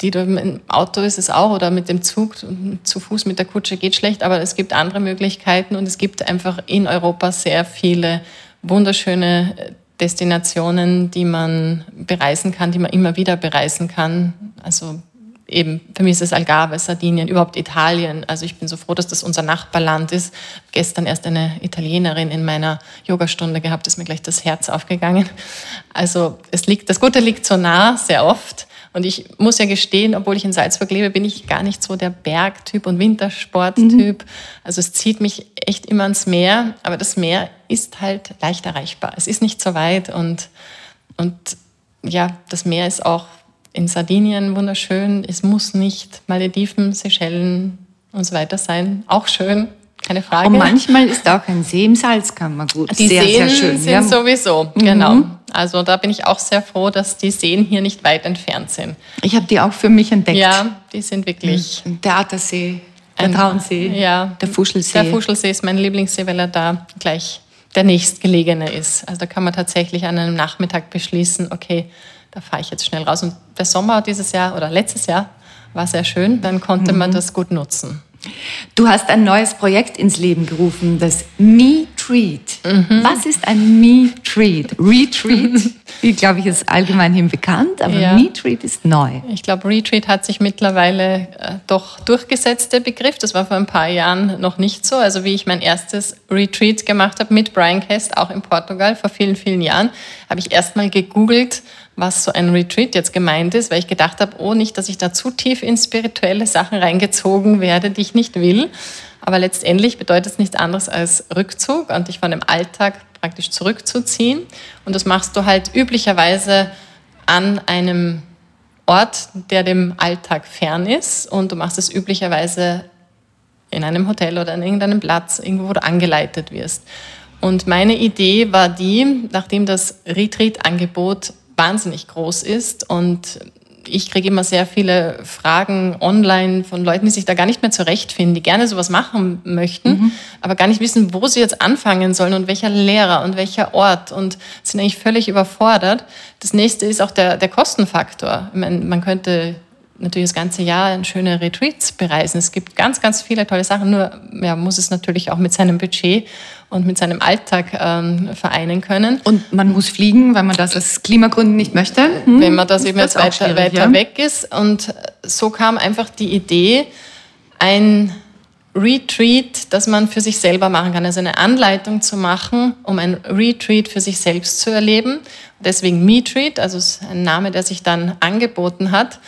die du im Auto ist es auch oder mit dem Zug, zu Fuß mit der Kutsche geht schlecht, aber es gibt andere Möglichkeiten und es gibt einfach in Europa sehr viele wunderschöne Destinationen, die man bereisen kann, die man immer wieder bereisen kann. Also eben, für mich ist es Algarve, Sardinien, überhaupt Italien. Also ich bin so froh, dass das unser Nachbarland ist. Gestern erst eine Italienerin in meiner Yogastunde gehabt, ist mir gleich das Herz aufgegangen. Also es liegt, das Gute liegt so nah, sehr oft. Und ich muss ja gestehen, obwohl ich in Salzburg lebe, bin ich gar nicht so der Bergtyp und Wintersporttyp. Mhm. Also es zieht mich echt immer ans Meer, aber das Meer ist halt leicht erreichbar. Es ist nicht so weit und, und ja, das Meer ist auch in Sardinien wunderschön. Es muss nicht Malediven, Seychellen und so weiter sein. Auch schön, keine Frage. Und manchmal ist auch ein See im Salzkammergut Die sehr, Seen sehr schön. sind ja. sowieso, mhm. genau. Also da bin ich auch sehr froh, dass die Seen hier nicht weit entfernt sind. Ich habe die auch für mich entdeckt. Ja, die sind wirklich. Der Attersee, der Traunsee, ja, der Fuschelsee. Der Fuschelsee ist mein Lieblingssee, weil er da gleich der nächstgelegene ist. Also da kann man tatsächlich an einem Nachmittag beschließen, okay, da fahre ich jetzt schnell raus. Und der Sommer dieses Jahr oder letztes Jahr war sehr schön, dann konnte mhm. man das gut nutzen. Du hast ein neues Projekt ins Leben gerufen, das Me Treat. Mhm. Was ist ein Me Treat? Retreat, (laughs) glaube ich, ist allgemeinhin bekannt, aber ja. Me Treat ist neu. Ich glaube, Retreat hat sich mittlerweile äh, doch durchgesetzt, der Begriff. Das war vor ein paar Jahren noch nicht so. Also wie ich mein erstes Retreat gemacht habe mit Brian Kest, auch in Portugal vor vielen, vielen Jahren, habe ich erstmal gegoogelt, was so ein Retreat jetzt gemeint ist, weil ich gedacht habe, oh, nicht, dass ich da zu tief in spirituelle Sachen reingezogen werde, die ich nicht will. Aber letztendlich bedeutet es nichts anderes als Rückzug und dich von dem Alltag praktisch zurückzuziehen. Und das machst du halt üblicherweise an einem Ort, der dem Alltag fern ist. Und du machst es üblicherweise in einem Hotel oder an irgendeinem Platz, irgendwo, wo du angeleitet wirst. Und meine Idee war die, nachdem das Retreat-Angebot wahnsinnig groß ist und ich kriege immer sehr viele Fragen online von Leuten, die sich da gar nicht mehr zurechtfinden, die gerne sowas machen möchten, mhm. aber gar nicht wissen, wo sie jetzt anfangen sollen und welcher Lehrer und welcher Ort und sind eigentlich völlig überfordert. Das nächste ist auch der, der Kostenfaktor. Ich meine, man könnte natürlich das ganze Jahr schöne Retreats bereisen. Es gibt ganz, ganz viele tolle Sachen, nur ja, muss es natürlich auch mit seinem Budget und mit seinem Alltag ähm, vereinen können. Und man muss fliegen, weil man das aus Klimagründen nicht möchte. Hm? Wenn man das eben jetzt weiter, weiter ja? weg ist. Und so kam einfach die Idee, ein Retreat, das man für sich selber machen kann. Also eine Anleitung zu machen, um ein Retreat für sich selbst zu erleben. Deswegen MeTreat, also ein Name, der sich dann angeboten hat.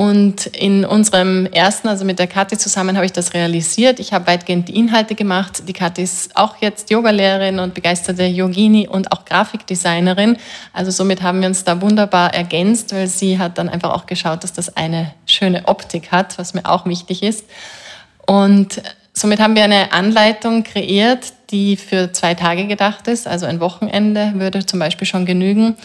Und in unserem ersten, also mit der Kathi zusammen, habe ich das realisiert. Ich habe weitgehend die Inhalte gemacht. Die Kathi ist auch jetzt Yogalehrerin und begeisterte Yogini und auch Grafikdesignerin. Also somit haben wir uns da wunderbar ergänzt, weil sie hat dann einfach auch geschaut, dass das eine schöne Optik hat, was mir auch wichtig ist. Und somit haben wir eine Anleitung kreiert, die für zwei Tage gedacht ist. Also ein Wochenende würde zum Beispiel schon genügen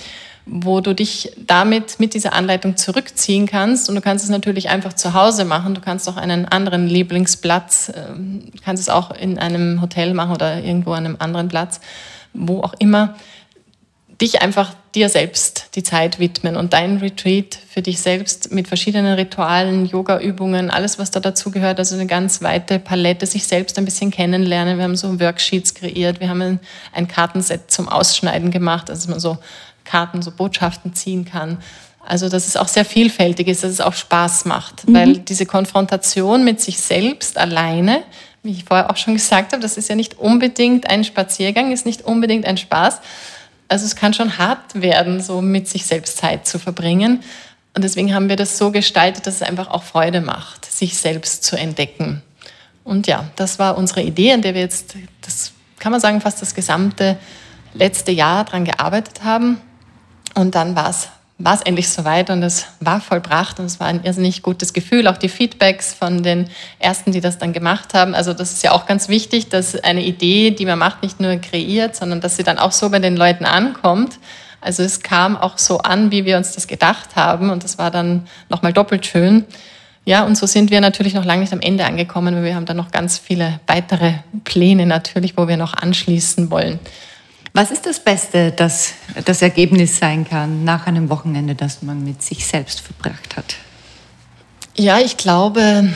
wo du dich damit mit dieser Anleitung zurückziehen kannst. Und du kannst es natürlich einfach zu Hause machen. Du kannst auch einen anderen Lieblingsplatz, ähm, kannst es auch in einem Hotel machen oder irgendwo an einem anderen Platz, wo auch immer. dich einfach dir selbst die Zeit widmen und dein Retreat für dich selbst mit verschiedenen Ritualen, Yoga-Übungen, alles, was da dazu gehört, also eine ganz weite Palette, sich selbst ein bisschen kennenlernen. Wir haben so Worksheets kreiert, wir haben ein, ein Kartenset zum Ausschneiden gemacht, dass man so Karten, so Botschaften ziehen kann. Also, dass es auch sehr vielfältig ist, dass es auch Spaß macht, mhm. weil diese Konfrontation mit sich selbst alleine, wie ich vorher auch schon gesagt habe, das ist ja nicht unbedingt ein Spaziergang, ist nicht unbedingt ein Spaß. Also es kann schon hart werden, so mit sich selbst Zeit zu verbringen. Und deswegen haben wir das so gestaltet, dass es einfach auch Freude macht, sich selbst zu entdecken. Und ja, das war unsere Idee, an der wir jetzt, das kann man sagen, fast das gesamte letzte Jahr daran gearbeitet haben. Und dann war es war es endlich soweit und es war vollbracht und es war ein irrsinnig gutes Gefühl. Auch die Feedbacks von den Ersten, die das dann gemacht haben. Also das ist ja auch ganz wichtig, dass eine Idee, die man macht, nicht nur kreiert, sondern dass sie dann auch so bei den Leuten ankommt. Also es kam auch so an, wie wir uns das gedacht haben und das war dann nochmal doppelt schön. Ja, und so sind wir natürlich noch lange nicht am Ende angekommen, weil wir haben dann noch ganz viele weitere Pläne natürlich, wo wir noch anschließen wollen. Was ist das Beste, das das Ergebnis sein kann nach einem Wochenende, das man mit sich selbst verbracht hat? Ja, ich glaube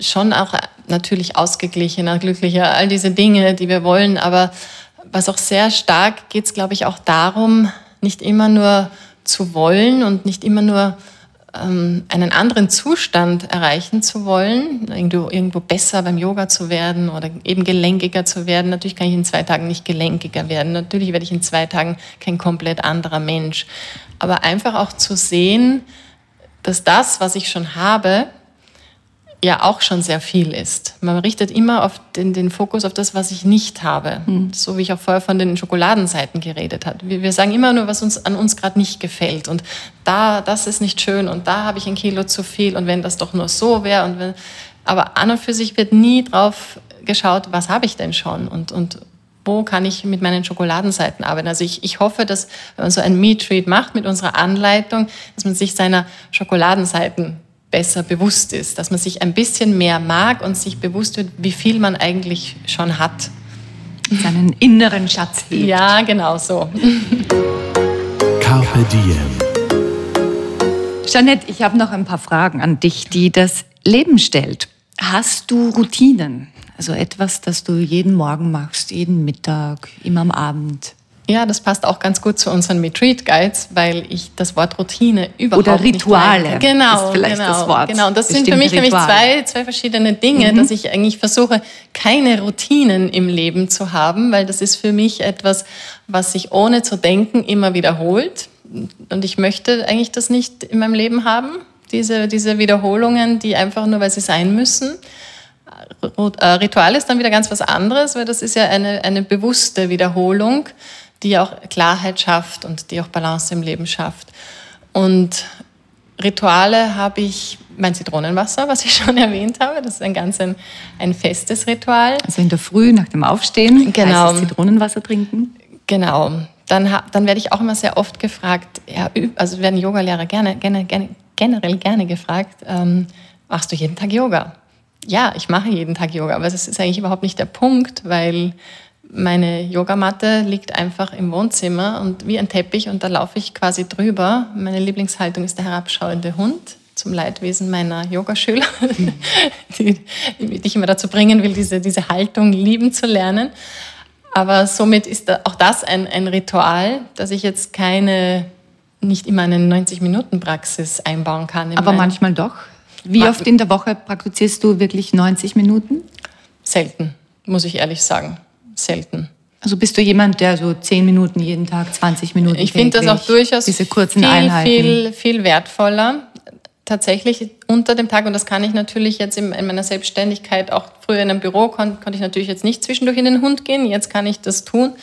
schon auch natürlich ausgeglichener, glücklicher, all diese Dinge, die wir wollen. Aber was auch sehr stark geht es, glaube ich, auch darum, nicht immer nur zu wollen und nicht immer nur ähm, einen anderen Zustand erreichen zu wollen, irgendwo, irgendwo besser beim Yoga zu werden oder eben gelenkiger zu werden. Natürlich kann ich in zwei Tagen nicht gelenkiger werden. Natürlich werde ich in zwei Tagen kein komplett anderer Mensch. Aber einfach auch zu sehen, dass das, was ich schon habe, ja auch schon sehr viel ist. Man richtet immer auf den, den Fokus auf das, was ich nicht habe. Mhm. So wie ich auch vorher von den Schokoladenseiten geredet habe. Wir, wir sagen immer nur, was uns an uns gerade nicht gefällt. Und da, das ist nicht schön und da habe ich ein Kilo zu viel und wenn das doch nur so wäre und wenn, aber an und für sich wird nie drauf geschaut, was habe ich denn schon und, und wo kann ich mit meinen Schokoladenseiten arbeiten. Also ich, ich hoffe, dass wenn man so ein Meat Treat macht mit unserer Anleitung, dass man sich seiner Schokoladenseiten besser bewusst ist, dass man sich ein bisschen mehr mag und sich bewusst wird, wie viel man eigentlich schon hat. Seinen inneren Schatz hebt. Ja, genau so. Carpe Diem. Jeanette, ich habe noch ein paar Fragen an dich, die das Leben stellt. Hast du Routinen? Also etwas, das du jeden Morgen machst, jeden Mittag, immer am Abend? Ja, das passt auch ganz gut zu unseren Retreat Guides, weil ich das Wort Routine überhaupt Oder Rituale. Nicht genau, ist vielleicht genau, das Wort. Genau, und das sind für mich nämlich zwei, zwei verschiedene Dinge, mhm. dass ich eigentlich versuche, keine Routinen im Leben zu haben, weil das ist für mich etwas, was sich ohne zu denken immer wiederholt. Und ich möchte eigentlich das nicht in meinem Leben haben, diese, diese Wiederholungen, die einfach nur, weil sie sein müssen. Äh, Ritual ist dann wieder ganz was anderes, weil das ist ja eine, eine bewusste Wiederholung die auch Klarheit schafft und die auch Balance im Leben schafft. Und Rituale habe ich mein Zitronenwasser, was ich (laughs) schon erwähnt habe. Das ist ein ganz ein, ein festes Ritual. Also in der Früh nach dem Aufstehen genau. Zitronenwasser trinken. Genau. Dann, dann werde ich auch immer sehr oft gefragt, ja, also werden Yogalehrer gerne, gerne, gerne, generell gerne gefragt, ähm, machst du jeden Tag Yoga? Ja, ich mache jeden Tag Yoga, aber das ist eigentlich überhaupt nicht der Punkt, weil meine Yogamatte liegt einfach im Wohnzimmer und wie ein Teppich und da laufe ich quasi drüber. Meine Lieblingshaltung ist der herabschauende Hund zum Leidwesen meiner Yogaschüler, (laughs) die, die ich immer dazu bringen will, diese, diese Haltung lieben zu lernen. Aber somit ist auch das ein, ein Ritual, dass ich jetzt keine, nicht immer eine 90-Minuten-Praxis einbauen kann. Aber manchmal doch. Wie oft in der Woche praktizierst du wirklich 90 Minuten? Selten, muss ich ehrlich sagen selten. Also bist du jemand, der so zehn Minuten jeden Tag, 20 Minuten Ich finde das auch durchaus diese kurzen viel, Einheiten. viel, viel wertvoller. Tatsächlich unter dem Tag, und das kann ich natürlich jetzt in, meiner Selbstständigkeit, auch früher in einem Büro kon, konnte ich natürlich jetzt nicht zwischendurch in den Hund gehen, jetzt kann ich das tun.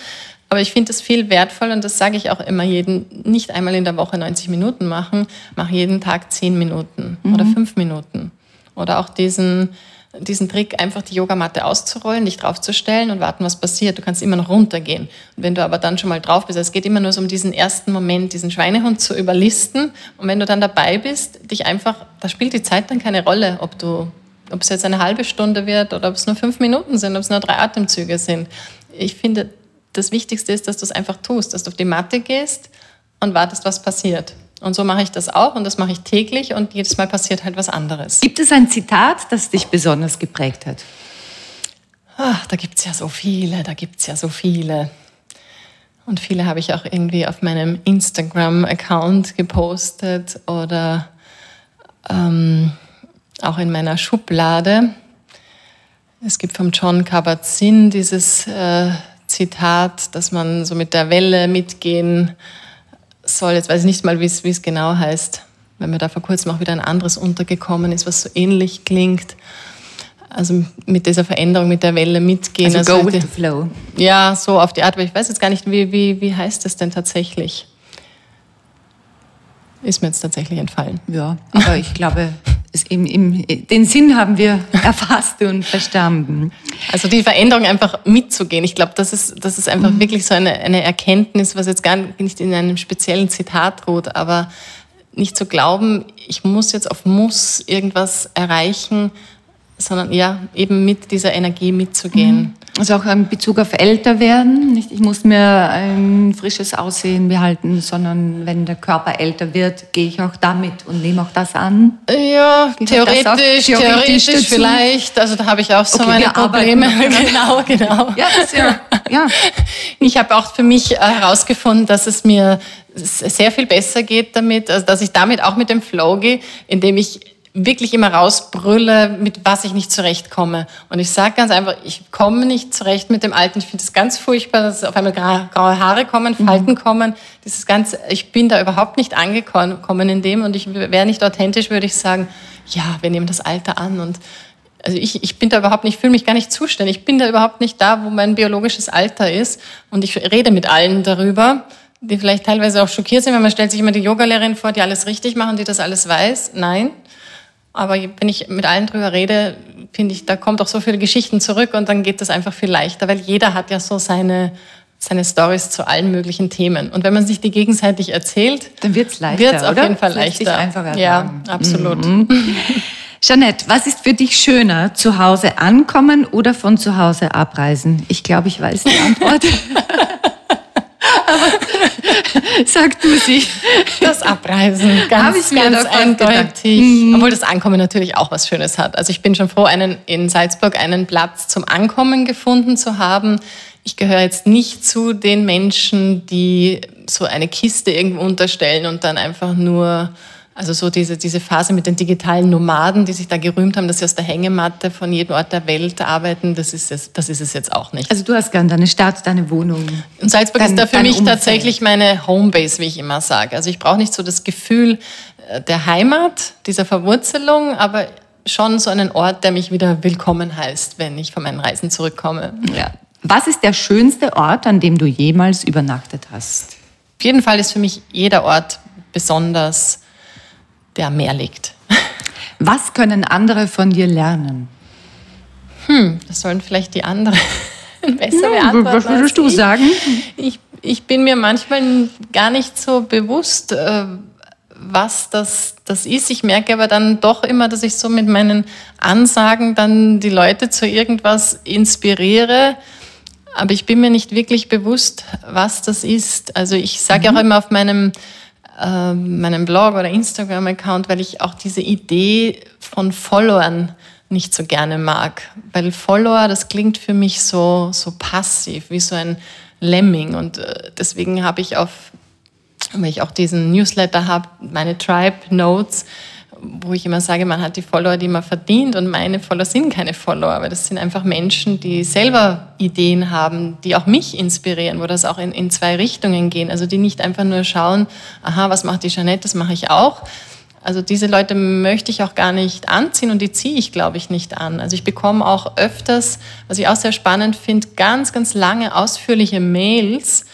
Aber ich finde das viel wertvoller und das sage ich auch immer jeden, nicht einmal in der Woche 90 Minuten machen, mach jeden Tag 10 Minuten mhm. oder 5 Minuten. Oder auch diesen, diesen Trick, einfach die Yogamatte auszurollen, dich draufzustellen und warten, was passiert. Du kannst immer noch runtergehen. Und wenn du aber dann schon mal drauf bist, es geht immer nur so um diesen ersten Moment, diesen Schweinehund zu überlisten. Und wenn du dann dabei bist, dich einfach, da spielt die Zeit dann keine Rolle, ob du, ob es jetzt eine halbe Stunde wird oder ob es nur fünf Minuten sind, ob es nur drei Atemzüge sind. Ich finde, das Wichtigste ist, dass du es einfach tust, dass du auf die Matte gehst und wartest, was passiert. Und so mache ich das auch und das mache ich täglich und jedes Mal passiert halt was anderes. Gibt es ein Zitat, das dich besonders geprägt hat? Ach, da gibt es ja so viele, da gibt es ja so viele. Und viele habe ich auch irgendwie auf meinem Instagram-Account gepostet oder ähm, auch in meiner Schublade. Es gibt vom John Kabat-Zinn dieses äh, Zitat, dass man so mit der Welle mitgehen soll. Jetzt weiß ich nicht mal, wie es genau heißt, wenn mir da vor kurzem auch wieder ein anderes untergekommen ist, was so ähnlich klingt. Also mit dieser Veränderung, mit der Welle mitgehen. Also, also go with the flow. Ja, so auf die Art. Aber ich weiß jetzt gar nicht, wie, wie, wie heißt das denn tatsächlich? Ist mir jetzt tatsächlich entfallen. Ja, aber ich glaube, (laughs) im, im, den Sinn haben wir (laughs) erfasst und verstanden. Also die Veränderung einfach mitzugehen. Ich glaube, das ist, das ist einfach mhm. wirklich so eine, eine Erkenntnis, was jetzt gar nicht in einem speziellen Zitat ruht, aber nicht zu glauben, ich muss jetzt auf Muss irgendwas erreichen, sondern ja, eben mit dieser Energie mitzugehen. Mhm. Also auch in Bezug auf älter werden. Nicht, ich muss mir ein frisches Aussehen behalten, sondern wenn der Körper älter wird, gehe ich auch damit und nehme auch das an. Ja, theoretisch, theoretisch, theoretisch vielleicht. Also da habe ich auch so okay, meine Probleme. (laughs) genau, genau. Ja, ja, ja. Ich habe auch für mich herausgefunden, dass es mir sehr viel besser geht damit, also dass ich damit auch mit dem Flow gehe, indem ich wirklich immer rausbrülle, mit was ich nicht zurechtkomme. Und ich sage ganz einfach, ich komme nicht zurecht mit dem Alten. Ich finde es ganz furchtbar, dass auf einmal graue Haare kommen, mhm. Falten mhm. kommen. Dieses ganze, ich bin da überhaupt nicht angekommen in dem und ich wäre nicht authentisch, würde ich sagen, ja, wir nehmen das Alter an und also ich, ich bin da überhaupt nicht, fühle mich gar nicht zuständig. Ich bin da überhaupt nicht da, wo mein biologisches Alter ist. Und ich rede mit allen darüber, die vielleicht teilweise auch schockiert sind, weil man stellt sich immer die Yogalehrerin vor, die alles richtig machen, die das alles weiß. Nein, aber wenn ich mit allen drüber rede, finde ich, da kommt auch so viele Geschichten zurück und dann geht das einfach viel leichter, weil jeder hat ja so seine, seine Stories zu allen möglichen Themen. Und wenn man sich die gegenseitig erzählt, dann wird es leichter. Wird es auf jeden Fall leichter. Einfacher ja, absolut. Mhm. Jeanette, was ist für dich schöner, zu Hause ankommen oder von zu Hause abreisen? Ich glaube, ich weiß die Antwort. (laughs) (laughs) Aber (laughs) sag du sie. Das Abreisen, ganz, ganz eindeutig. Mhm. Obwohl das Ankommen natürlich auch was Schönes hat. Also ich bin schon froh, einen, in Salzburg einen Platz zum Ankommen gefunden zu haben. Ich gehöre jetzt nicht zu den Menschen, die so eine Kiste irgendwo unterstellen und dann einfach nur also so diese, diese Phase mit den digitalen Nomaden, die sich da gerühmt haben, dass sie aus der Hängematte von jedem Ort der Welt arbeiten, das ist es, das ist es jetzt auch nicht. Also du hast gern deine Stadt, deine Wohnung. Und Salzburg dein, ist da für mich Umfeld. tatsächlich meine Homebase, wie ich immer sage. Also ich brauche nicht so das Gefühl äh, der Heimat, dieser Verwurzelung, aber schon so einen Ort, der mich wieder willkommen heißt, wenn ich von meinen Reisen zurückkomme. Ja. Was ist der schönste Ort, an dem du jemals übernachtet hast? Auf jeden Fall ist für mich jeder Ort besonders der am Meer liegt. Was können andere von dir lernen? Hm, das sollen vielleicht die anderen (laughs) besser ja, beantworten. Was würdest du ich. sagen? Ich, ich bin mir manchmal gar nicht so bewusst, äh, was das, das ist. Ich merke aber dann doch immer, dass ich so mit meinen Ansagen dann die Leute zu irgendwas inspiriere. Aber ich bin mir nicht wirklich bewusst, was das ist. Also ich sage mhm. auch immer auf meinem äh, meinem Blog oder Instagram-Account, weil ich auch diese Idee von Followern nicht so gerne mag. Weil Follower, das klingt für mich so, so passiv, wie so ein Lemming. Und äh, deswegen habe ich auf, weil ich auch diesen Newsletter habe, meine Tribe Notes, wo ich immer sage, man hat die Follower, die man verdient und meine Follower sind keine Follower, aber das sind einfach Menschen, die selber Ideen haben, die auch mich inspirieren, wo das auch in, in zwei Richtungen gehen. Also die nicht einfach nur schauen, aha, was macht die Jeanette, das mache ich auch. Also diese Leute möchte ich auch gar nicht anziehen und die ziehe ich, glaube ich, nicht an. Also ich bekomme auch öfters, was ich auch sehr spannend finde, ganz, ganz lange ausführliche Mails,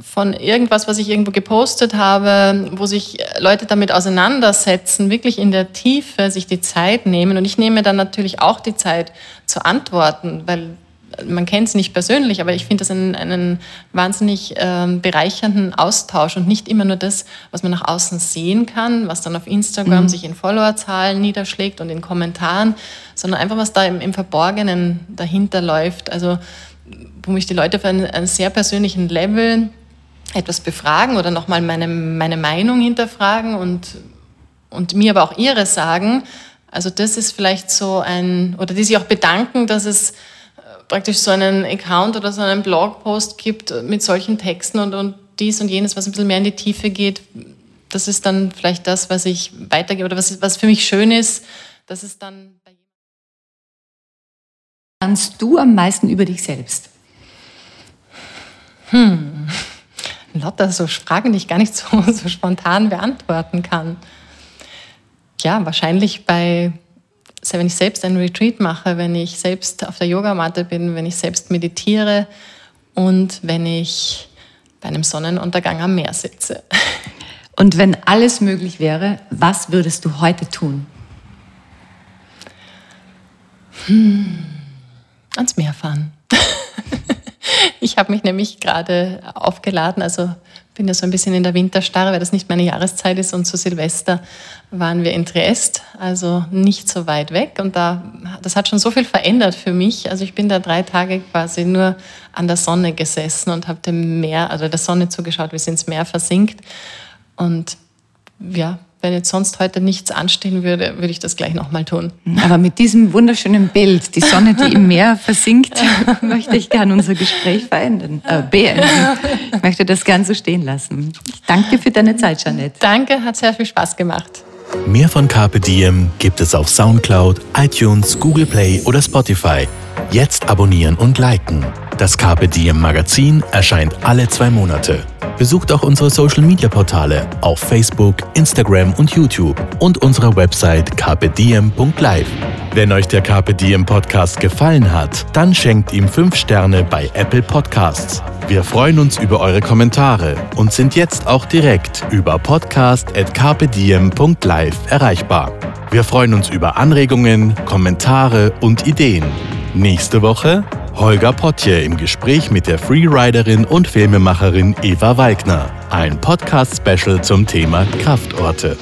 von irgendwas, was ich irgendwo gepostet habe, wo sich Leute damit auseinandersetzen, wirklich in der Tiefe sich die Zeit nehmen. Und ich nehme dann natürlich auch die Zeit zu antworten, weil man kennt es nicht persönlich, aber ich finde das einen, einen wahnsinnig ähm, bereichernden Austausch und nicht immer nur das, was man nach außen sehen kann, was dann auf Instagram mhm. sich in Followerzahlen niederschlägt und in Kommentaren, sondern einfach, was da im, im Verborgenen dahinter läuft. Also wo mich die Leute auf einem, einem sehr persönlichen Level etwas befragen oder nochmal meine, meine Meinung hinterfragen und, und mir aber auch ihre sagen. Also das ist vielleicht so ein, oder die sich auch bedanken, dass es äh, praktisch so einen Account oder so einen Blogpost gibt mit solchen Texten und, und dies und jenes, was ein bisschen mehr in die Tiefe geht. Das ist dann vielleicht das, was ich weitergebe oder was, was für mich schön ist, dass es dann bei Lernst du am meisten über dich selbst? Hm. Lotta, so Fragen, die ich gar nicht so, (laughs) so spontan beantworten kann. Ja, wahrscheinlich bei, wenn ich selbst einen Retreat mache, wenn ich selbst auf der Yogamatte bin, wenn ich selbst meditiere und wenn ich bei einem Sonnenuntergang am Meer sitze. (laughs) Und wenn alles möglich wäre, was würdest du heute tun? Hm, ans Meer fahren. Ich habe mich nämlich gerade aufgeladen, also bin ja so ein bisschen in der Winterstarre, weil das nicht meine Jahreszeit ist. Und zu Silvester waren wir in Triest, also nicht so weit weg. Und da, das hat schon so viel verändert für mich. Also ich bin da drei Tage quasi nur an der Sonne gesessen und habe dem Meer, also der Sonne zugeschaut, wie sie ins Meer versinkt. Und ja, wenn jetzt sonst heute nichts anstehen würde, würde ich das gleich nochmal tun. Aber mit diesem wunderschönen Bild, die Sonne, die im Meer (laughs) versinkt, (laughs) möchte ich gerne unser Gespräch verändern, äh, beenden. Ich möchte das gern so stehen lassen. Ich danke dir für deine Zeit, Janette. Danke, hat sehr viel Spaß gemacht. Mehr von Carpe Diem gibt es auf Soundcloud, iTunes, Google Play oder Spotify. Jetzt abonnieren und liken. Das Carpe Diem Magazin erscheint alle zwei Monate. Besucht auch unsere Social Media Portale auf Facebook, Instagram und YouTube und unsere Website carpediem.live. Wenn euch der Carpe Diem Podcast gefallen hat, dann schenkt ihm 5 Sterne bei Apple Podcasts. Wir freuen uns über eure Kommentare und sind jetzt auch direkt über podcast.carpediem.live erreichbar. Wir freuen uns über Anregungen, Kommentare und Ideen. Nächste Woche Holger Potje im Gespräch mit der Freeriderin und Filmemacherin Eva Walkner. Ein Podcast-Special zum Thema Kraftorte.